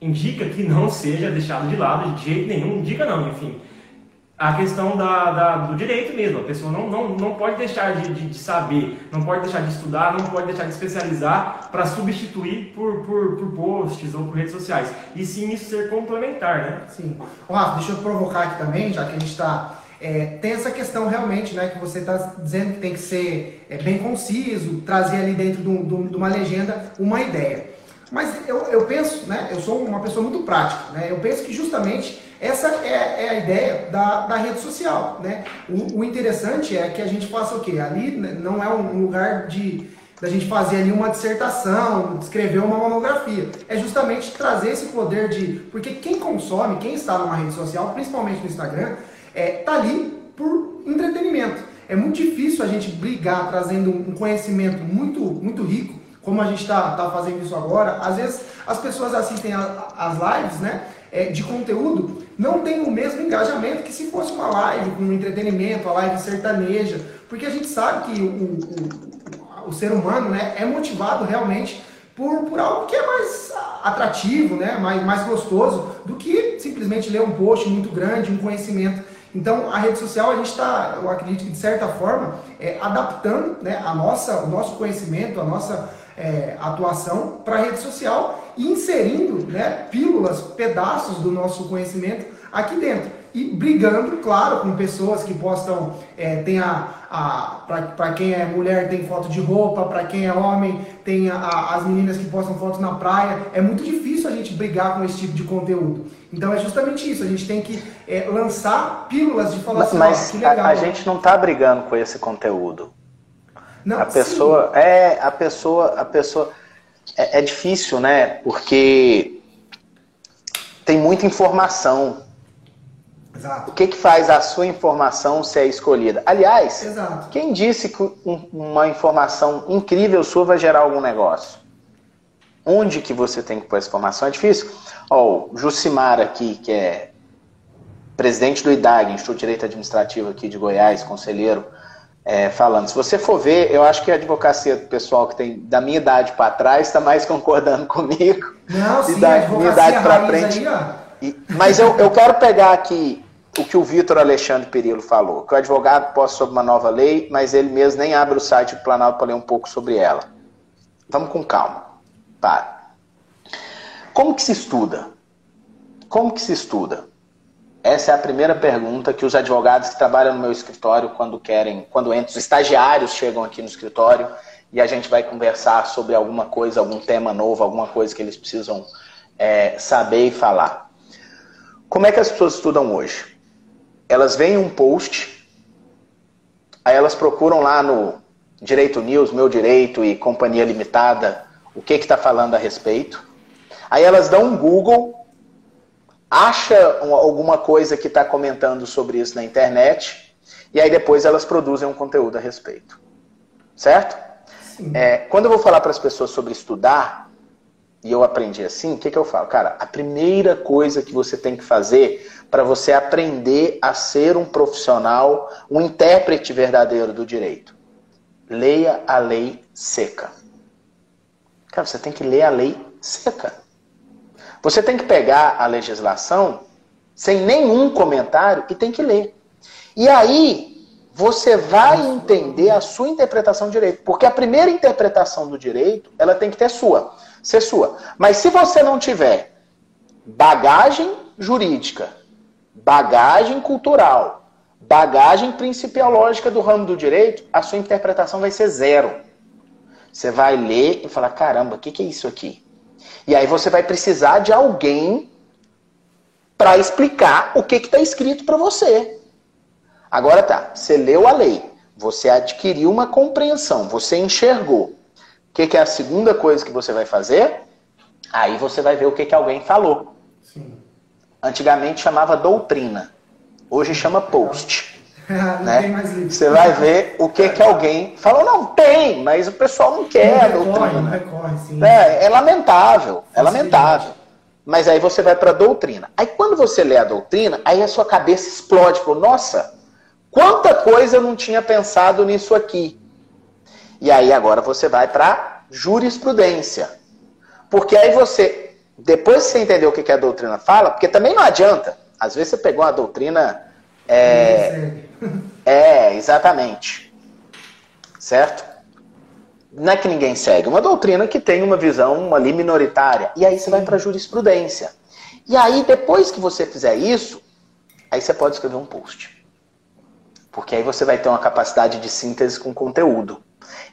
[SPEAKER 2] indica que não seja deixado de lado de jeito nenhum, indica não, enfim a questão da, da, do direito mesmo. A pessoa não, não, não pode deixar de, de, de, saber, não pode deixar de estudar, não pode deixar de especializar para substituir por, por, por posts ou por redes sociais. E sim isso ser complementar, né?
[SPEAKER 1] Sim. Rafa, deixa eu provocar aqui também, já que a gente está. É, tem essa questão realmente, né, que você está dizendo que tem que ser é, bem conciso, trazer ali dentro de, de uma legenda uma ideia. Mas eu, eu penso, né, eu sou uma pessoa muito prática, né, eu penso que justamente essa é, é a ideia da, da, rede social, né? O, o, interessante é que a gente faça o quê? Ali né, não é um lugar de da gente fazer ali uma dissertação, escrever uma monografia. É justamente trazer esse poder de... Porque quem consome, quem está numa rede social, principalmente no Instagram, é, tá ali por entretenimento. É muito difícil a gente brigar trazendo um conhecimento muito, muito rico, como a gente está tá fazendo isso agora. Às vezes as pessoas assistem a, as lives, né? é, de conteúdo não tem o mesmo engajamento que se fosse uma live com entretenimento, a live sertaneja, porque a gente sabe que o, o, o ser humano né, é motivado realmente por, por algo que é mais atrativo, né, mais, mais gostoso, do que simplesmente ler um post muito grande, um conhecimento. Então, a rede social, a gente está, eu acredito que de certa forma, é, adaptando né, a nossa, o nosso conhecimento, a nossa é, atuação para a rede social e inserindo né, pílulas, pedaços do nosso conhecimento aqui dentro. E brigando, claro, com pessoas que postam, é, tem a, a para quem é mulher tem foto de roupa, para quem é homem tem a, a, as meninas que postam fotos na praia. É muito difícil a gente brigar com esse tipo de conteúdo. Então é justamente isso, a gente tem que é, lançar pílulas de falar assim,
[SPEAKER 3] mas que legal. A, a gente não está brigando com esse conteúdo. Não, a pessoa sim. é a pessoa a pessoa é, é difícil, né? Porque tem muita informação. Exato. O que, que faz a sua informação ser escolhida? Aliás, Exato. quem disse que um, uma informação incrível sua vai gerar algum negócio? Onde que você tem que pôr essa informação? É difícil. Ó, o Jucimar aqui, que é presidente do IDAG, Instituto de Direito Administrativo aqui de Goiás, conselheiro, é, falando. Se você for ver, eu acho que a advocacia do pessoal que tem da minha idade para trás está mais concordando comigo.
[SPEAKER 1] Não, sim, da minha idade para frente. Aí,
[SPEAKER 3] e, mas eu, eu quero pegar aqui o que o Vitor Alexandre Perillo falou, que o advogado posta sobre uma nova lei, mas ele mesmo nem abre o site do Planalto para ler um pouco sobre ela. Vamos com calma. Para. Como que se estuda? Como que se estuda? Essa é a primeira pergunta que os advogados que trabalham no meu escritório, quando querem, quando entram, os estagiários chegam aqui no escritório e a gente vai conversar sobre alguma coisa, algum tema novo, alguma coisa que eles precisam é, saber e falar. Como é que as pessoas estudam hoje? Elas veem um post, aí elas procuram lá no Direito News, Meu Direito e Companhia Limitada o que está falando a respeito. Aí elas dão um Google acha alguma coisa que está comentando sobre isso na internet e aí depois elas produzem um conteúdo a respeito. Certo? É, quando eu vou falar para as pessoas sobre estudar, e eu aprendi assim, o que, que eu falo? Cara, a primeira coisa que você tem que fazer para você aprender a ser um profissional, um intérprete verdadeiro do direito, leia a lei seca. Cara, você tem que ler a lei seca. Você tem que pegar a legislação sem nenhum comentário e tem que ler. E aí você vai entender a sua interpretação do direito, porque a primeira interpretação do direito, ela tem que ter sua, ser sua. Mas se você não tiver bagagem jurídica, bagagem cultural, bagagem principiológica do ramo do direito, a sua interpretação vai ser zero. Você vai ler e falar: caramba, o que, que é isso aqui? E aí você vai precisar de alguém para explicar o que está escrito para você. Agora tá, você leu a lei, você adquiriu uma compreensão, você enxergou. O que, que é a segunda coisa que você vai fazer? Aí você vai ver o que, que alguém falou. Antigamente chamava doutrina, hoje chama post. né? Você vai ver o que que alguém falou, não tem, mas o pessoal não quer. Não recorre, não recorre, sim. É, é lamentável, é lamentável. Mas aí você vai para a doutrina. Aí quando você lê a doutrina, aí a sua cabeça explode, falou, nossa, quanta coisa eu não tinha pensado nisso aqui. E aí agora você vai para jurisprudência. Porque aí você, depois que você entendeu o que a doutrina fala, porque também não adianta. Às vezes você pegou uma doutrina é, é, exatamente. Certo? Não é que ninguém segue. Uma doutrina que tem uma visão ali minoritária. E aí você vai para a jurisprudência. E aí, depois que você fizer isso, aí você pode escrever um post. Porque aí você vai ter uma capacidade de síntese com conteúdo.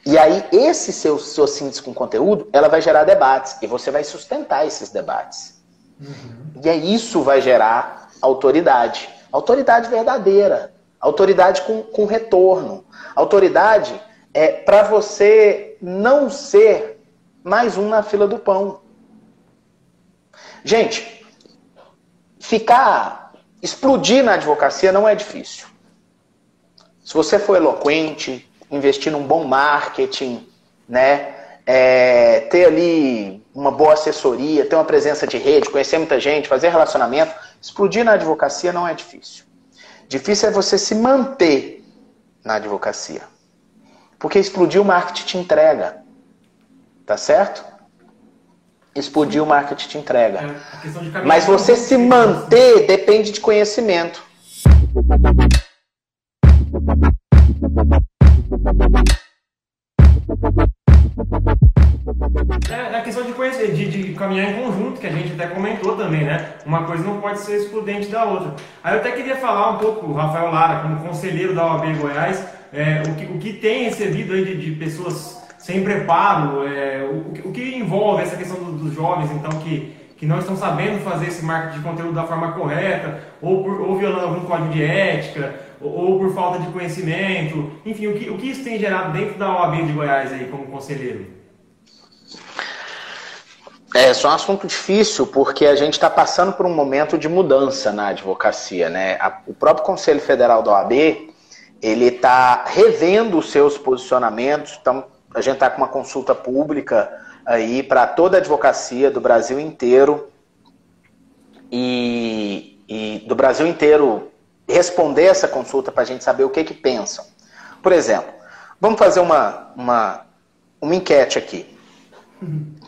[SPEAKER 3] E aí, esse seu, seu síntese com conteúdo, ela vai gerar debates. E você vai sustentar esses debates. Uhum. E aí, isso vai gerar autoridade. Autoridade verdadeira. Autoridade com, com retorno. Autoridade é para você não ser mais um na fila do pão. Gente, ficar, explodir na advocacia não é difícil. Se você for eloquente, investir num bom marketing, né? É, ter ali uma boa assessoria, ter uma presença de rede, conhecer muita gente, fazer relacionamento, Explodir na advocacia não é difícil. Difícil é você se manter na advocacia. Porque explodir o marketing te entrega. Tá certo? Explodir o marketing te entrega. É, Mas você se manter depende de conhecimento.
[SPEAKER 2] É, é a questão de conhecer, de, de, caminhar em conjunto, que a gente até comentou também, né? Uma coisa não pode ser excludente da outra. Aí eu até queria falar um pouco, o Rafael Lara, como conselheiro da OAB Goiás, é, o, que, o que tem recebido aí de, de pessoas sem preparo, é, o, o, que envolve essa questão do, dos jovens, então, que, que não estão sabendo fazer esse marketing de conteúdo da forma correta, ou, por, ou violando algum código de ética, ou, ou, por falta de conhecimento, enfim, o que, o que isso tem gerado dentro da OAB de Goiás aí como conselheiro?
[SPEAKER 3] É, isso é um assunto difícil porque a gente está passando por um momento de mudança na advocacia, né? o próprio Conselho Federal da OAB ele está revendo os seus posicionamentos. Então, a gente está com uma consulta pública aí para toda a advocacia do Brasil inteiro e, e, do Brasil inteiro responder essa consulta para a gente saber o que que pensam. Por exemplo, vamos fazer uma, uma, uma enquete aqui.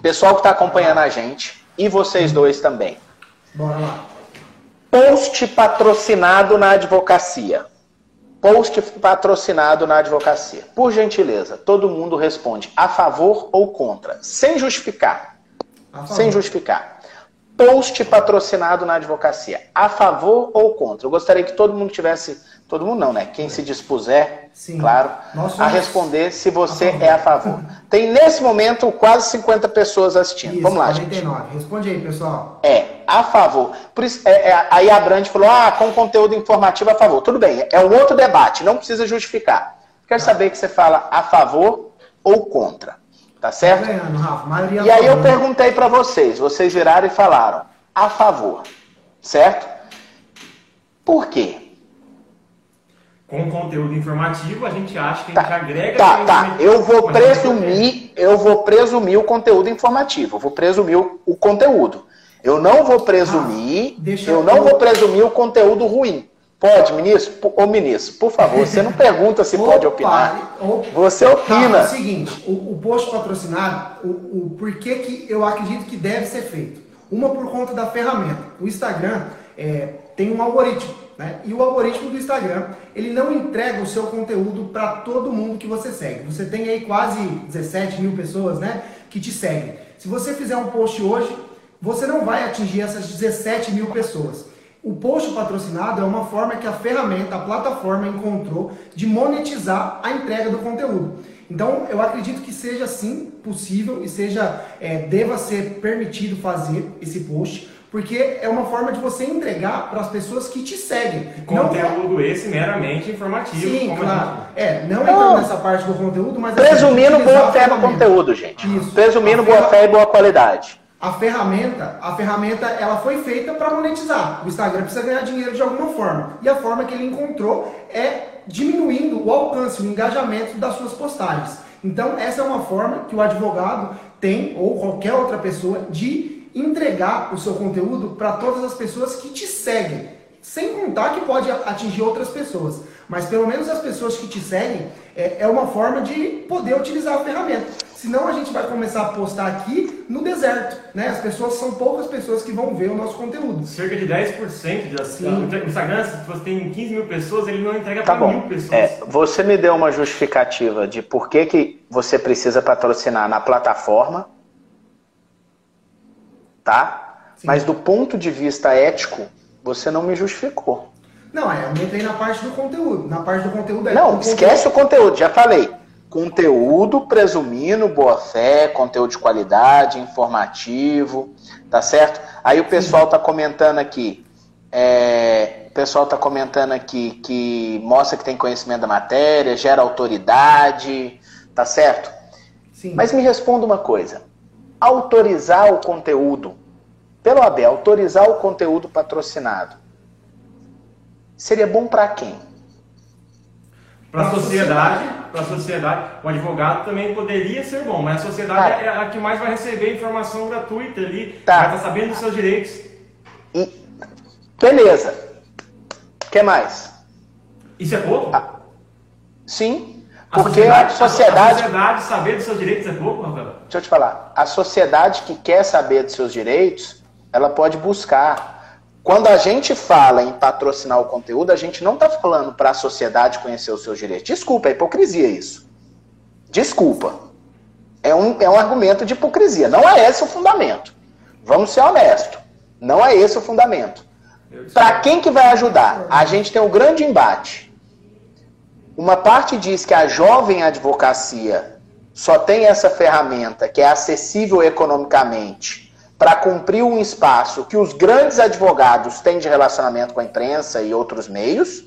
[SPEAKER 3] Pessoal que está acompanhando a gente e vocês dois também. Bora lá. Post patrocinado na advocacia. Post patrocinado na advocacia. Por gentileza, todo mundo responde a favor ou contra, sem justificar. Sem justificar. Post patrocinado na advocacia. A favor ou contra? Eu gostaria que todo mundo tivesse Todo mundo não, né? Quem se dispuser, Sim. claro, a responder se você a é a favor. Tem nesse momento quase 50 pessoas assistindo. Isso, Vamos lá, 49.
[SPEAKER 1] gente. Responde aí, pessoal.
[SPEAKER 3] É, a favor. Por isso, é, é, aí a Brand falou, ah, com conteúdo informativo a favor. Tudo bem, é um outro debate, não precisa justificar. Quero tá. saber que você fala a favor ou contra. Tá certo? Tá ganhando, Rafa. e aí eu perguntei para vocês, vocês viraram e falaram a favor, certo? Por quê?
[SPEAKER 2] com conteúdo informativo, a gente acha que a gente
[SPEAKER 3] tá,
[SPEAKER 2] agrega.
[SPEAKER 3] Tá, tá. Eu vou presumir, eu vou presumir o conteúdo informativo. Eu vou presumir o, o conteúdo. Eu não vou presumir, ah, eu não vou presumir o conteúdo ruim. Pode, ministro? Ô, ministro, por favor, você não pergunta se pode opinar. Você opina. Tá,
[SPEAKER 1] é o seguinte, o, o post patrocinado, o, o porquê que eu acredito que deve ser feito. Uma por conta da ferramenta. O Instagram é, tem um algoritmo. Né? E o algoritmo do Instagram, ele não entrega o seu conteúdo para todo mundo que você segue. Você tem aí quase 17 mil pessoas né, que te seguem. Se você fizer um post hoje, você não vai atingir essas 17 mil pessoas. O post patrocinado é uma forma que a ferramenta, a plataforma encontrou de monetizar a entrega do conteúdo. Então, eu acredito que seja sim possível e seja é, deva ser permitido fazer esse post, porque é uma forma de você entregar para as pessoas que te seguem.
[SPEAKER 2] Conteúdo não... esse meramente informativo.
[SPEAKER 1] Sim, claro. Gente... É, não entrando nessa parte do conteúdo, mas...
[SPEAKER 3] Presumindo assim, boa fé no conteúdo, gente. Isso. Presumindo boa fé e boa qualidade.
[SPEAKER 1] A ferramenta, a ferramenta, ela foi feita para monetizar. O Instagram precisa ganhar dinheiro de alguma forma. E a forma que ele encontrou é diminuindo o alcance, o engajamento das suas postagens. Então, essa é uma forma que o advogado tem, ou qualquer outra pessoa, de entregar o seu conteúdo para todas as pessoas que te seguem. Sem contar que pode atingir outras pessoas. Mas pelo menos as pessoas que te seguem é, é uma forma de poder utilizar a ferramenta. Senão a gente vai começar a postar aqui no deserto. Né? As pessoas são poucas pessoas que vão ver o nosso conteúdo.
[SPEAKER 2] Cerca de 10% das. Sim. O Instagram, se você tem 15 mil pessoas, ele não entrega tá para mil pessoas.
[SPEAKER 3] É, você me deu uma justificativa de por que, que você precisa patrocinar na plataforma tá? Sim. Mas do ponto de vista ético, você não me justificou.
[SPEAKER 1] Não, é, eu entrei na parte do conteúdo. Na parte do conteúdo é.
[SPEAKER 3] Não, esquece conteúdo. o conteúdo, já falei. Conteúdo presumindo boa fé, conteúdo de qualidade, informativo, tá certo? Aí o pessoal tá comentando aqui. É, o pessoal tá comentando aqui que mostra que tem conhecimento da matéria, gera autoridade, tá certo? Sim. Mas me responda uma coisa autorizar o conteúdo, pelo AB, autorizar o conteúdo patrocinado, seria bom para quem?
[SPEAKER 2] Para a sociedade, para a sociedade, o advogado também poderia ser bom, mas a sociedade tá. é a que mais vai receber informação gratuita ali, tá. vai estar tá sabendo dos seus direitos.
[SPEAKER 3] E, beleza. O que mais?
[SPEAKER 2] Isso é pouco? Ah,
[SPEAKER 3] sim, porque a sociedade, a sociedade,
[SPEAKER 2] a sociedade saber dos seus direitos é pouco, Rafael?
[SPEAKER 3] Deixa eu te falar. A sociedade que quer saber dos seus direitos, ela pode buscar. Quando a gente fala em patrocinar o conteúdo, a gente não está falando para a sociedade conhecer os seus direitos. Desculpa, é hipocrisia isso. Desculpa. É um, é um argumento de hipocrisia. Não é esse o fundamento. Vamos ser honestos. Não é esse o fundamento. Para quem que vai ajudar? A gente tem um grande embate uma parte diz que a jovem advocacia só tem essa ferramenta que é acessível economicamente para cumprir um espaço que os grandes advogados têm de relacionamento com a imprensa e outros meios,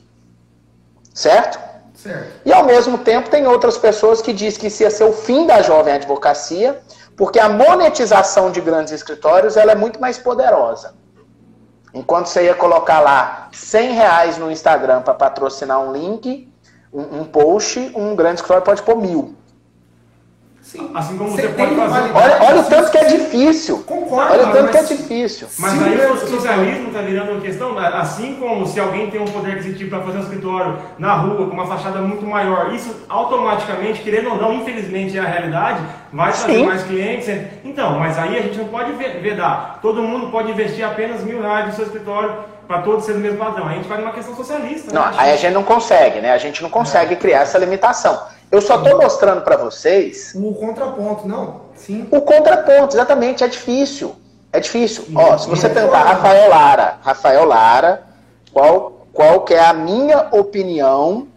[SPEAKER 3] certo?
[SPEAKER 1] Certo.
[SPEAKER 3] E ao mesmo tempo tem outras pessoas que diz que isso ia ser o fim da jovem advocacia, porque a monetização de grandes escritórios ela é muito mais poderosa. Enquanto você ia colocar lá 100 reais no Instagram para patrocinar um link, um, um post, um grande escritório pode pôr mil.
[SPEAKER 2] Sim. Assim como você, você pode fazer.
[SPEAKER 3] Olha, olha o tanto que é difícil.
[SPEAKER 1] Concordo.
[SPEAKER 3] Olha o tanto que é difícil.
[SPEAKER 2] Mas Sim, aí o socialismo está virando uma questão. Assim como se alguém tem um poder aquisitivo para fazer um escritório na rua com uma fachada muito maior, isso automaticamente, querendo ou não, infelizmente é a realidade, vai trazer Sim. mais clientes. Então, mas aí a gente não pode vedar. Todo mundo pode investir apenas mil reais no seu escritório para todos serem do mesmo padrão. A gente vai numa questão socialista.
[SPEAKER 3] Não, né? aí a gente não consegue, né? A gente não consegue é. criar essa limitação. Eu só estou mostrando para vocês.
[SPEAKER 1] O contraponto, não? Sim.
[SPEAKER 3] O contraponto, exatamente, é difícil. É difícil. Sim, Ó, se você perguntar, Rafael Lara, Rafael Lara, qual, qual que é a minha opinião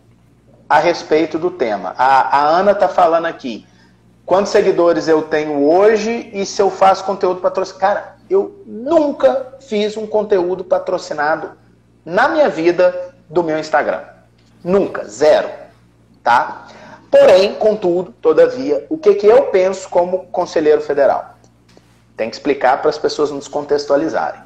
[SPEAKER 3] a respeito do tema? A, a Ana está falando aqui. Quantos seguidores eu tenho hoje e se eu faço conteúdo patrocinado? Cara, eu nunca fiz um conteúdo patrocinado na minha vida do meu Instagram. Nunca, zero. Tá? Porém, contudo, todavia, o que, que eu penso como conselheiro federal? Tem que explicar para as pessoas não descontextualizarem.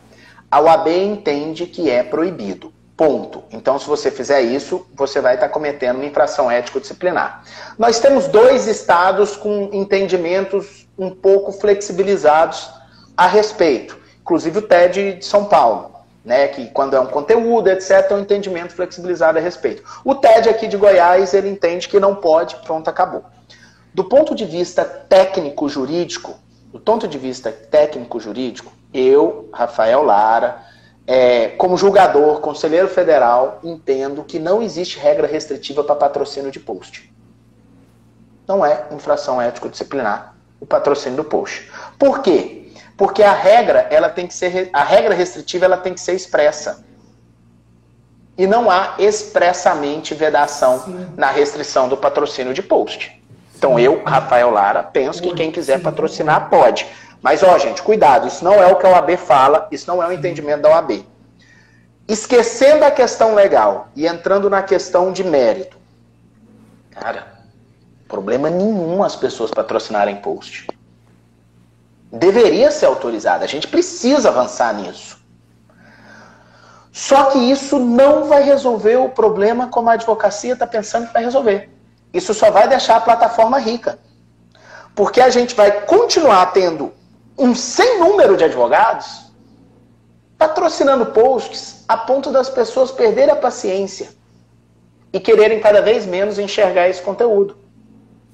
[SPEAKER 3] A UAB entende que é proibido. Ponto. Então, se você fizer isso, você vai estar cometendo uma infração ético-disciplinar. Nós temos dois estados com entendimentos um pouco flexibilizados a respeito, inclusive o TED de São Paulo, né, que quando é um conteúdo, etc., é um entendimento flexibilizado a respeito. O TED aqui de Goiás, ele entende que não pode, pronto, acabou. Do ponto de vista técnico-jurídico, do ponto de vista técnico-jurídico, eu, Rafael Lara, é, como julgador, conselheiro federal, entendo que não existe regra restritiva para patrocínio de post. Não é infração ético-disciplinar o patrocínio do post. Por quê? Porque a regra, ela tem que ser a regra restritiva, ela tem que ser expressa. E não há expressamente vedação Sim. na restrição do patrocínio de post. Então eu, Rafael Lara, penso que quem quiser patrocinar pode. Mas, ó, gente, cuidado, isso não é o que a OAB fala, isso não é o entendimento da OAB. Esquecendo a questão legal e entrando na questão de mérito. Cara, problema nenhum as pessoas patrocinarem post. Deveria ser autorizada, a gente precisa avançar nisso. Só que isso não vai resolver o problema como a advocacia está pensando que vai resolver. Isso só vai deixar a plataforma rica. Porque a gente vai continuar tendo um sem número de advogados patrocinando posts a ponto das pessoas perderem a paciência e quererem cada vez menos enxergar esse conteúdo.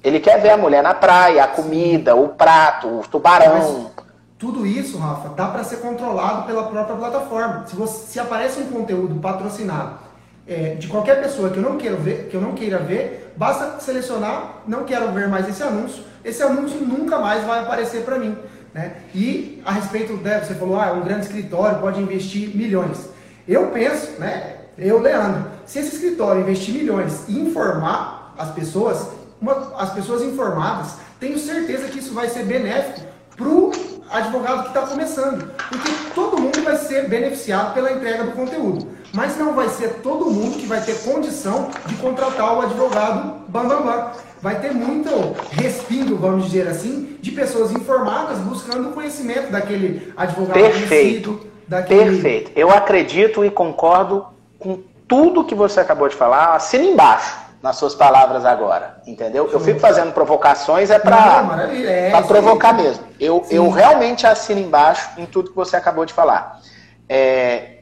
[SPEAKER 3] Ele quer ver a mulher na praia, a comida, o prato, o tubarão.
[SPEAKER 1] Mas tudo isso, Rafa, dá para ser controlado pela própria plataforma. Se, você, se aparece um conteúdo patrocinado é, de qualquer pessoa que eu não queira ver, que eu não queira ver, basta selecionar, não quero ver mais esse anúncio. Esse anúncio nunca mais vai aparecer para mim. Né? E a respeito, né, você falou, ah, um grande escritório pode investir milhões. Eu penso, né, eu, Leandro, se esse escritório investir milhões e informar as pessoas, uma, as pessoas informadas, tenho certeza que isso vai ser benéfico para o advogado que está começando. Porque todo mundo vai ser beneficiado pela entrega do conteúdo. Mas não vai ser todo mundo que vai ter condição de contratar o advogado bam, bam vai ter muito respingo, vamos dizer assim, de pessoas informadas buscando o conhecimento daquele advogado
[SPEAKER 3] Perfeito. Daquele... Perfeito. Eu acredito e concordo com tudo que você acabou de falar. Assina embaixo nas suas palavras agora, entendeu? Sim. Eu fico fazendo provocações é para é, provocar mesmo. Eu, eu realmente assino embaixo em tudo que você acabou de falar. É,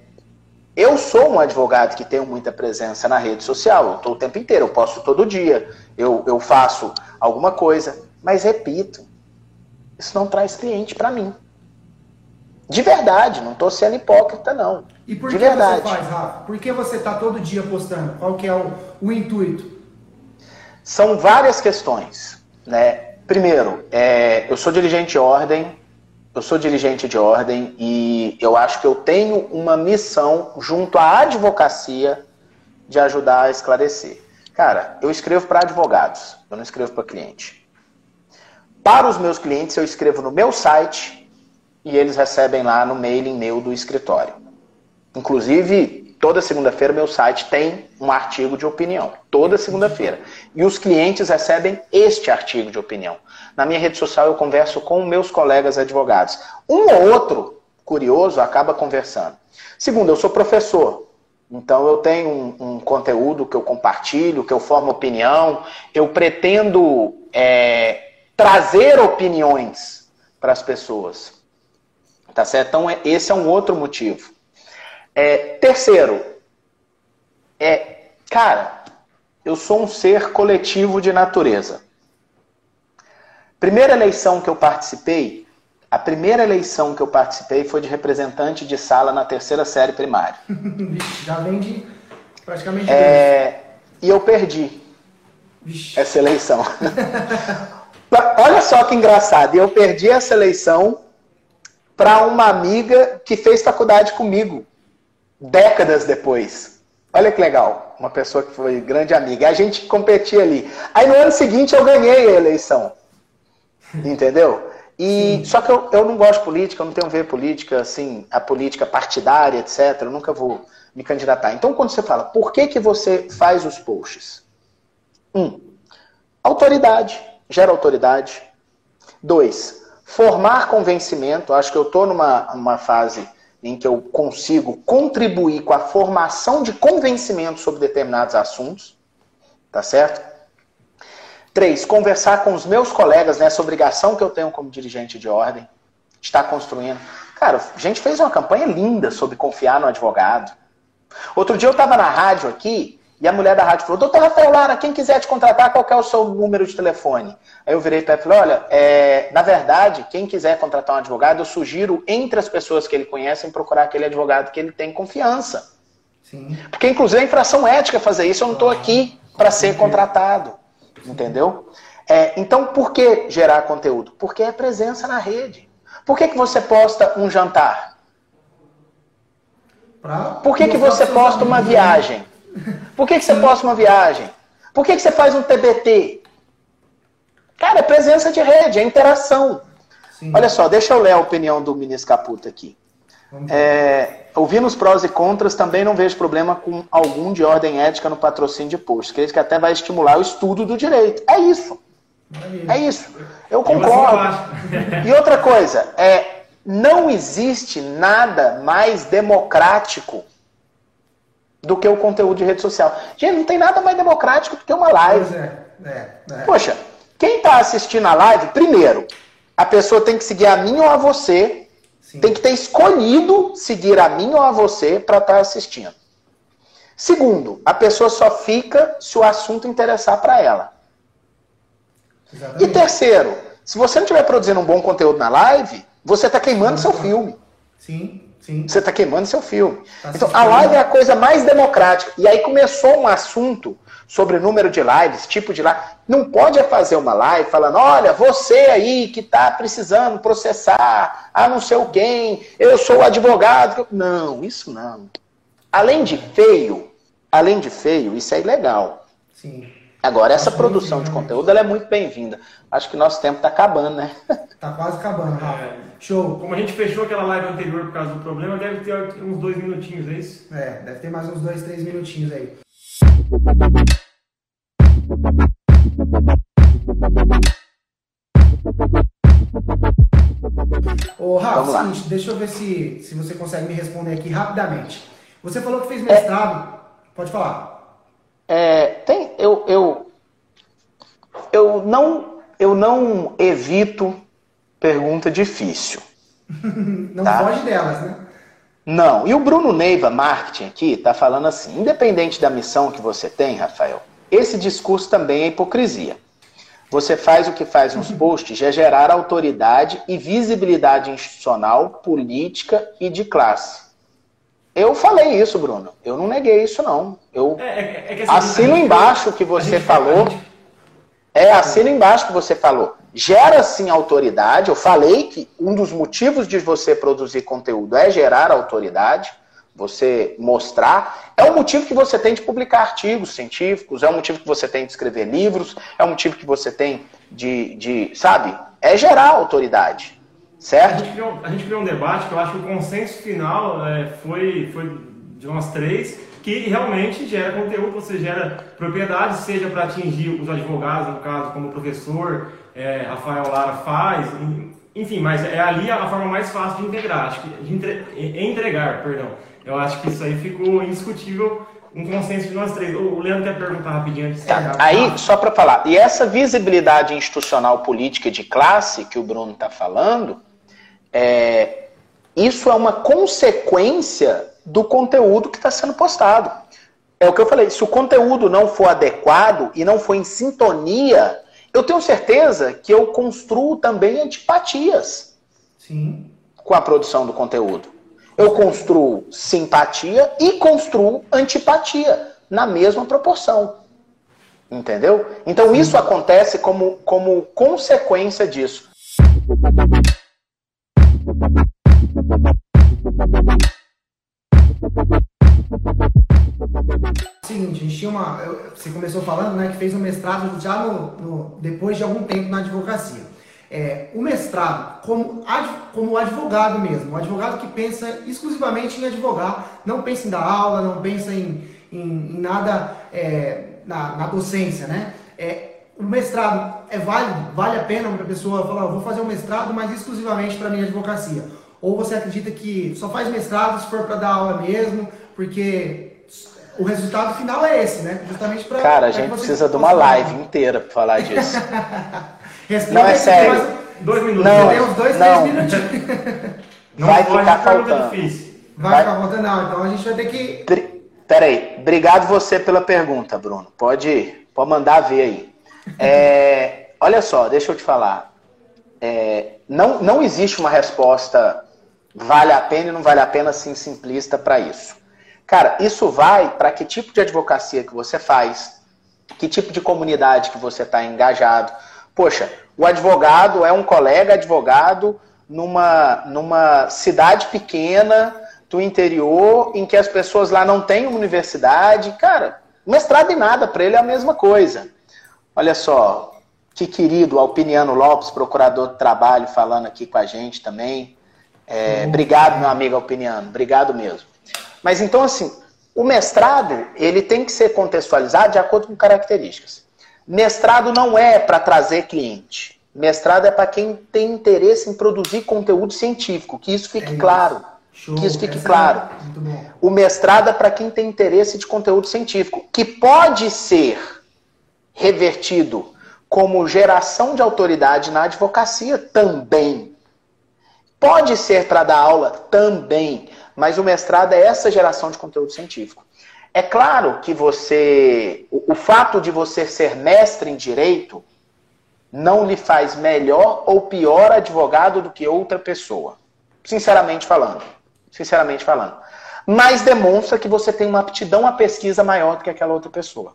[SPEAKER 3] eu sou um advogado que tenho muita presença na rede social, eu estou o tempo inteiro, eu posto todo dia, eu, eu faço alguma coisa, mas repito, isso não traz cliente para mim. De verdade, não estou sendo hipócrita, não.
[SPEAKER 1] E por
[SPEAKER 3] de
[SPEAKER 1] que verdade. você faz, Rafa? Por que você está todo dia postando? Qual que é o, o intuito?
[SPEAKER 3] São várias questões. Né? Primeiro, é, eu sou dirigente de ordem, eu sou dirigente de ordem e eu acho que eu tenho uma missão junto à advocacia de ajudar a esclarecer. Cara, eu escrevo para advogados, eu não escrevo para cliente. Para os meus clientes, eu escrevo no meu site e eles recebem lá no mailing meu do escritório. Inclusive, toda segunda-feira meu site tem um artigo de opinião. Toda segunda-feira. E os clientes recebem este artigo de opinião. Na minha rede social eu converso com meus colegas advogados. Um ou outro curioso acaba conversando. Segundo, eu sou professor. Então eu tenho um, um conteúdo que eu compartilho, que eu formo opinião. Eu pretendo é, trazer opiniões para as pessoas. Tá certo? Então é, esse é um outro motivo. É, terceiro, é, cara, eu sou um ser coletivo de natureza. Primeira eleição que eu participei, a primeira eleição que eu participei foi de representante de sala na terceira série primária.
[SPEAKER 1] Já vem de praticamente.
[SPEAKER 3] É, e eu perdi Vixe. essa eleição. Olha só que engraçado, eu perdi essa eleição para uma amiga que fez faculdade comigo, décadas depois. Olha que legal, uma pessoa que foi grande amiga. A gente competia ali. Aí no ano seguinte eu ganhei a eleição. Entendeu? E Sim. só que eu, eu não gosto de política, eu não tenho ver política, assim, a política partidária, etc. Eu nunca vou me candidatar. Então, quando você fala, por que, que você faz os posts? Um, autoridade, gera autoridade. Dois, formar convencimento. Acho que eu estou numa uma fase em que eu consigo contribuir com a formação de convencimento sobre determinados assuntos, tá certo? Três, conversar com os meus colegas nessa obrigação que eu tenho como dirigente de ordem, estar construindo. Cara, a gente fez uma campanha linda sobre confiar no advogado. Outro dia eu estava na rádio aqui e a mulher da rádio falou: Doutor Rafael Lara, quem quiser te contratar, qual é o seu número de telefone? Aí eu virei para ela e falei: Olha, é, na verdade, quem quiser contratar um advogado, eu sugiro, entre as pessoas que ele conhece, procurar aquele advogado que ele tem confiança. Sim. Porque, inclusive, é infração ética fazer isso, eu não estou aqui para ser contratado. Entendeu? É, então, por que gerar conteúdo? Porque é presença na rede. Por que, que você posta um jantar? Por que, que você posta uma viagem? Por que, que você posta uma viagem? Por que, que você faz um TBT? Cara, é presença de rede, é interação. Sim. Olha só, deixa eu ler a opinião do ministro Caputo aqui. É, ouvindo os prós e contras, também não vejo problema com algum de ordem ética no patrocínio de posts. Creio que até vai estimular o estudo do direito. É isso. É isso. Eu concordo. E outra coisa, é, não existe nada mais democrático do que o conteúdo de rede social. Gente, não tem nada mais democrático do que uma live. É, é, é. Poxa, quem está assistindo a live, primeiro, a pessoa tem que seguir a mim ou a você. Sim. Tem que ter escolhido seguir a mim ou a você para estar tá assistindo. Segundo, a pessoa só fica se o assunto interessar para ela. Exatamente. E terceiro, se você não estiver produzindo um bom conteúdo na live, você está queimando seu filme.
[SPEAKER 1] Sim. Sim.
[SPEAKER 3] Você está queimando seu filme. Tá então, a live é a coisa mais democrática. E aí começou um assunto sobre número de lives, tipo de live. Não pode fazer uma live falando, olha, você aí que está precisando processar a não sei quem, eu sou o advogado. Não, isso não. Além de feio, além de feio, isso é ilegal. Sim. Agora, essa produção de conteúdo ela é muito bem-vinda. Acho que nosso tempo está acabando, né?
[SPEAKER 1] Está quase acabando, Rafa. É.
[SPEAKER 2] Show. Como a gente fechou aquela live anterior por causa do problema, deve ter uns dois minutinhos, é isso?
[SPEAKER 1] É, deve ter mais uns dois, três minutinhos aí. Ô, Rafa, seguinte, deixa eu ver se, se você consegue me responder aqui rapidamente. Você falou que fez mestrado. É, Pode falar.
[SPEAKER 3] É, tem, eu, eu, eu, não, eu não evito pergunta difícil.
[SPEAKER 1] não tá? foge delas, né?
[SPEAKER 3] Não. E o Bruno Neiva Marketing aqui está falando assim: independente da missão que você tem, Rafael, esse discurso também é hipocrisia. Você faz o que faz nos posts é gerar autoridade e visibilidade institucional, política e de classe. Eu falei isso, Bruno. Eu não neguei isso, não. Eu é, é, é assim, assino embaixo o que você falou. É, assino embaixo o que você falou gera sim autoridade. Eu falei que um dos motivos de você produzir conteúdo é gerar autoridade, você mostrar. É o motivo que você tem de publicar artigos científicos, é o motivo que você tem de escrever livros, é o motivo que você tem de, de sabe? É gerar autoridade. Certo?
[SPEAKER 2] A gente, criou, a gente criou um debate que eu acho que o consenso final é, foi, foi de umas três que realmente gera conteúdo, você gera propriedade, seja para atingir os advogados, no caso, como o professor é, Rafael Lara faz, enfim, mas é ali a forma mais fácil de integrar, acho que de entre, entregar, perdão. Eu acho que isso aí ficou indiscutível um consenso de nós três. O Leandro quer perguntar rapidinho antes
[SPEAKER 3] tá, Aí, só para falar, e essa visibilidade institucional política de classe que o Bruno está falando, é, isso é uma consequência do conteúdo que está sendo postado. É o que eu falei, se o conteúdo não for adequado e não for em sintonia, eu tenho certeza que eu construo também antipatias Sim. com a produção do conteúdo. Eu construo simpatia e construo antipatia na mesma proporção. Entendeu? Então isso acontece como, como consequência disso.
[SPEAKER 1] Seguinte, a gente tinha uma. Você começou falando né, que fez um mestrado já no, no depois de algum tempo na advocacia. É, o mestrado, como, ad, como advogado mesmo, um advogado que pensa exclusivamente em advogar, não pensa em dar aula, não pensa em, em, em nada é, na, na, docência, né? É, o mestrado é válido, vale a pena para a pessoa falar, vou fazer um mestrado, mas exclusivamente para minha advocacia. Ou você acredita que só faz mestrado se for para dar aula mesmo? Porque o resultado final é esse, né? Justamente para.
[SPEAKER 3] Cara, a gente precisa de uma live inteira para falar disso.
[SPEAKER 1] não
[SPEAKER 3] é sério.
[SPEAKER 2] Dois minutos.
[SPEAKER 3] Não,
[SPEAKER 1] Temos dois,
[SPEAKER 3] não.
[SPEAKER 1] três minutinhos.
[SPEAKER 2] Não
[SPEAKER 3] vai ficar
[SPEAKER 2] pergunta
[SPEAKER 3] faltando.
[SPEAKER 2] difícil.
[SPEAKER 1] Vai
[SPEAKER 3] Vai-
[SPEAKER 1] ficar faltando, não. Então a gente vai ter que.
[SPEAKER 3] Peraí, obrigado você pela pergunta, Bruno. Pode, pode mandar ver aí. É, olha só, deixa eu te falar. É, não, não existe uma resposta vale a pena e não vale a pena assim simplista para isso. Cara, isso vai para que tipo de advocacia que você faz, que tipo de comunidade que você está engajado. Poxa, o advogado é um colega advogado numa, numa cidade pequena do interior em que as pessoas lá não têm universidade. Cara, mestrado em nada para ele é a mesma coisa. Olha só, que querido, Alpiniano Lopes, procurador de trabalho, falando aqui com a gente também. É, obrigado, meu amigo Alpiniano, obrigado mesmo. Mas então, assim, o mestrado, ele tem que ser contextualizado de acordo com características. Mestrado não é para trazer cliente. Mestrado é para quem tem interesse em produzir conteúdo científico, que isso fique
[SPEAKER 1] É isso.
[SPEAKER 3] claro.
[SPEAKER 1] Show.
[SPEAKER 3] Que isso fique
[SPEAKER 1] é
[SPEAKER 3] claro.
[SPEAKER 1] Bom.
[SPEAKER 3] O mestrado é para quem tem interesse de conteúdo científico, que pode ser revertido como geração de autoridade na advocacia também. Pode ser para dar aula também, mas o mestrado é essa geração de conteúdo científico. É claro que você, o, o fato de você ser mestre em direito não lhe faz melhor ou pior advogado do que outra pessoa. Sinceramente falando. Sinceramente falando. Mas demonstra que você tem uma aptidão à pesquisa maior do que aquela outra pessoa.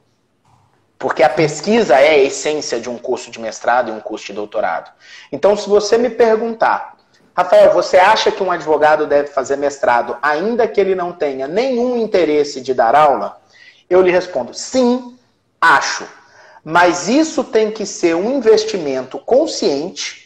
[SPEAKER 3] Porque a pesquisa é a essência de um curso de mestrado e um curso de doutorado. Então, se você me perguntar, Rafael, você acha que um advogado deve fazer mestrado ainda que ele não tenha nenhum interesse de dar aula? Eu lhe respondo, sim, acho. Mas isso tem que ser um investimento consciente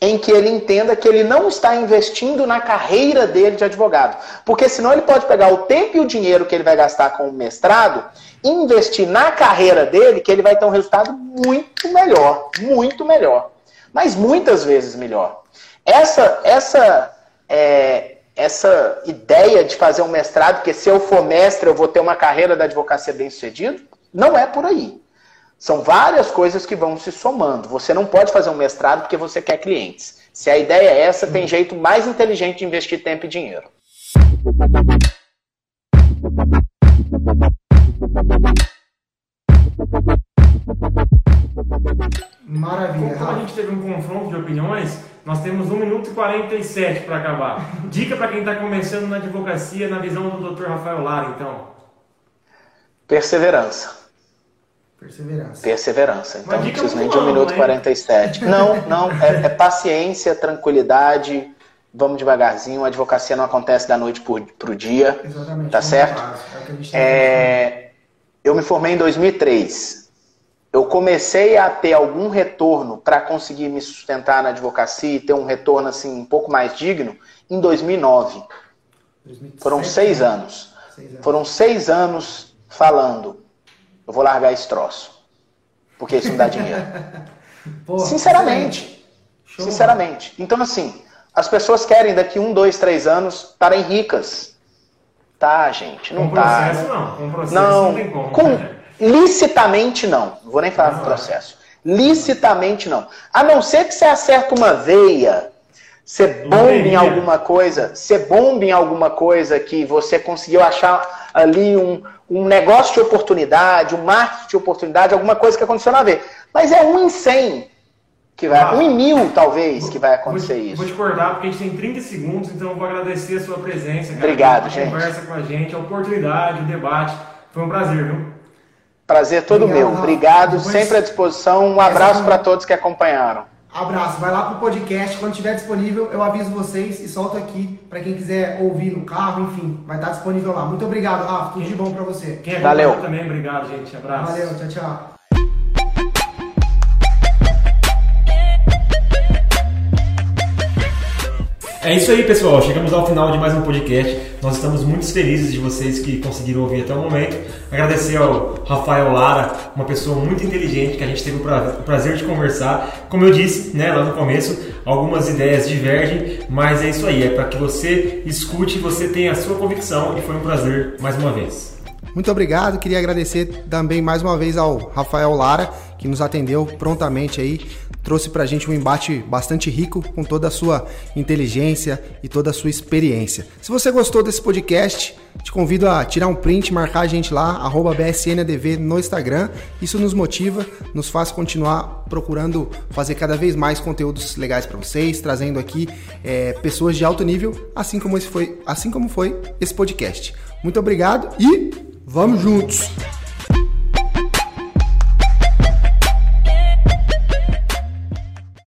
[SPEAKER 3] em que ele entenda que ele não está investindo na carreira dele de advogado. Porque senão ele pode pegar o tempo e o dinheiro que ele vai gastar com o mestrado investir na carreira dele, que ele vai ter um resultado muito melhor. Muito melhor. Mas muitas vezes melhor. Essa, essa, é, essa ideia de fazer um mestrado, que se eu for mestre eu vou ter uma carreira da advocacia bem sucedida, não é por aí. São várias coisas que vão se somando. Você não pode fazer um mestrado porque você quer clientes. Se a ideia é essa, tem jeito mais inteligente de investir tempo e dinheiro.
[SPEAKER 1] Maravilha,
[SPEAKER 2] Como a gente teve um confronto de opiniões, nós temos 1 minuto e 47 para acabar. Dica para quem está começando na advocacia, na visão do Dr. Rafael Lara, então.
[SPEAKER 3] Perseverança.
[SPEAKER 1] Perseverança.
[SPEAKER 3] Perseverança. Então não preciso nem de 1
[SPEAKER 2] boa,
[SPEAKER 3] minuto e
[SPEAKER 2] hein?
[SPEAKER 3] 47. Não, não. É, é paciência, tranquilidade. Vamos devagarzinho. A advocacia não acontece da noite para o dia.
[SPEAKER 1] Exatamente.
[SPEAKER 3] Tá
[SPEAKER 1] Como
[SPEAKER 3] certo?
[SPEAKER 1] é tem
[SPEAKER 3] É, eu me formei em 2003. Eu comecei a ter algum retorno para conseguir me sustentar na advocacia e ter um retorno assim um pouco mais digno em 2009.
[SPEAKER 1] 2007,
[SPEAKER 3] Foram seis
[SPEAKER 1] né?
[SPEAKER 3] anos.
[SPEAKER 1] Seis anos.
[SPEAKER 3] Foram seis anos falando. Eu vou largar esse troço. Porque isso não dá dinheiro.
[SPEAKER 1] Pô,
[SPEAKER 3] Sinceramente.
[SPEAKER 1] Show.
[SPEAKER 3] Sinceramente. Então, assim, as pessoas querem daqui um, dois, três anos estarem ricas. Tá, gente? Não
[SPEAKER 2] com
[SPEAKER 3] tá.
[SPEAKER 2] processo não, com processo
[SPEAKER 3] Não,
[SPEAKER 2] não, tem como.
[SPEAKER 3] com,
[SPEAKER 2] né?
[SPEAKER 3] licitamente não. Não vou nem falar do processo. Licitamente não. A não ser que você acerta uma veia, você bombe em alguma coisa, você bombe em alguma coisa que você conseguiu achar ali um, um negócio de oportunidade, um marketing de oportunidade, alguma coisa que aconteceu na veia. Mas é um em cem que vai,
[SPEAKER 2] Ah.
[SPEAKER 3] um em mil talvez que vai
[SPEAKER 2] Vou
[SPEAKER 3] acontecer
[SPEAKER 2] te,
[SPEAKER 3] isso.
[SPEAKER 2] vou te cortar porque a gente tem 30 segundos, então eu vou agradecer a sua presença. cara,
[SPEAKER 3] Obrigado,
[SPEAKER 2] a
[SPEAKER 3] gente.
[SPEAKER 2] conversa com a gente, a oportunidade, o debate. Foi um prazer, viu?
[SPEAKER 3] Prazer todo
[SPEAKER 1] Obrigado,
[SPEAKER 3] meu. Obrigado,
[SPEAKER 1] Depois-
[SPEAKER 3] sempre à disposição. Um abraço para todos que acompanharam.
[SPEAKER 1] Abraço, vai lá pro podcast, quando estiver disponível eu aviso vocês e solto aqui para quem quiser ouvir no carro, enfim, vai estar disponível lá. Muito obrigado, Rafa, tudo de bom para você.
[SPEAKER 2] Quem
[SPEAKER 3] Valeu.
[SPEAKER 2] acompanhou também, obrigado, gente. Abraço.
[SPEAKER 1] Valeu, tchau, tchau.
[SPEAKER 2] É isso aí, pessoal. Chegamos ao final de mais um podcast. Nós estamos muito felizes de vocês que conseguiram ouvir até o momento. Agradecer ao Rafael Lara, uma pessoa muito inteligente que a gente teve o pra- o prazer de conversar. Como eu disse né, lá no começo, algumas ideias divergem, mas é isso aí, é para que você escute, você tenha a sua convicção e foi um prazer mais uma vez.
[SPEAKER 1] Muito obrigado, queria agradecer também mais uma vez ao Rafael Lara, que nos atendeu prontamente aí, trouxe pra gente um embate bastante rico com toda a sua inteligência e toda a sua experiência. Se você gostou desse podcast, te convido a tirar um print, marcar a gente lá, BSNADV no Instagram. Isso nos motiva, nos faz continuar procurando fazer cada vez mais conteúdos legais para vocês, trazendo aqui é, pessoas de alto nível, assim como, esse foi, assim como foi esse podcast. Muito obrigado e vamos juntos!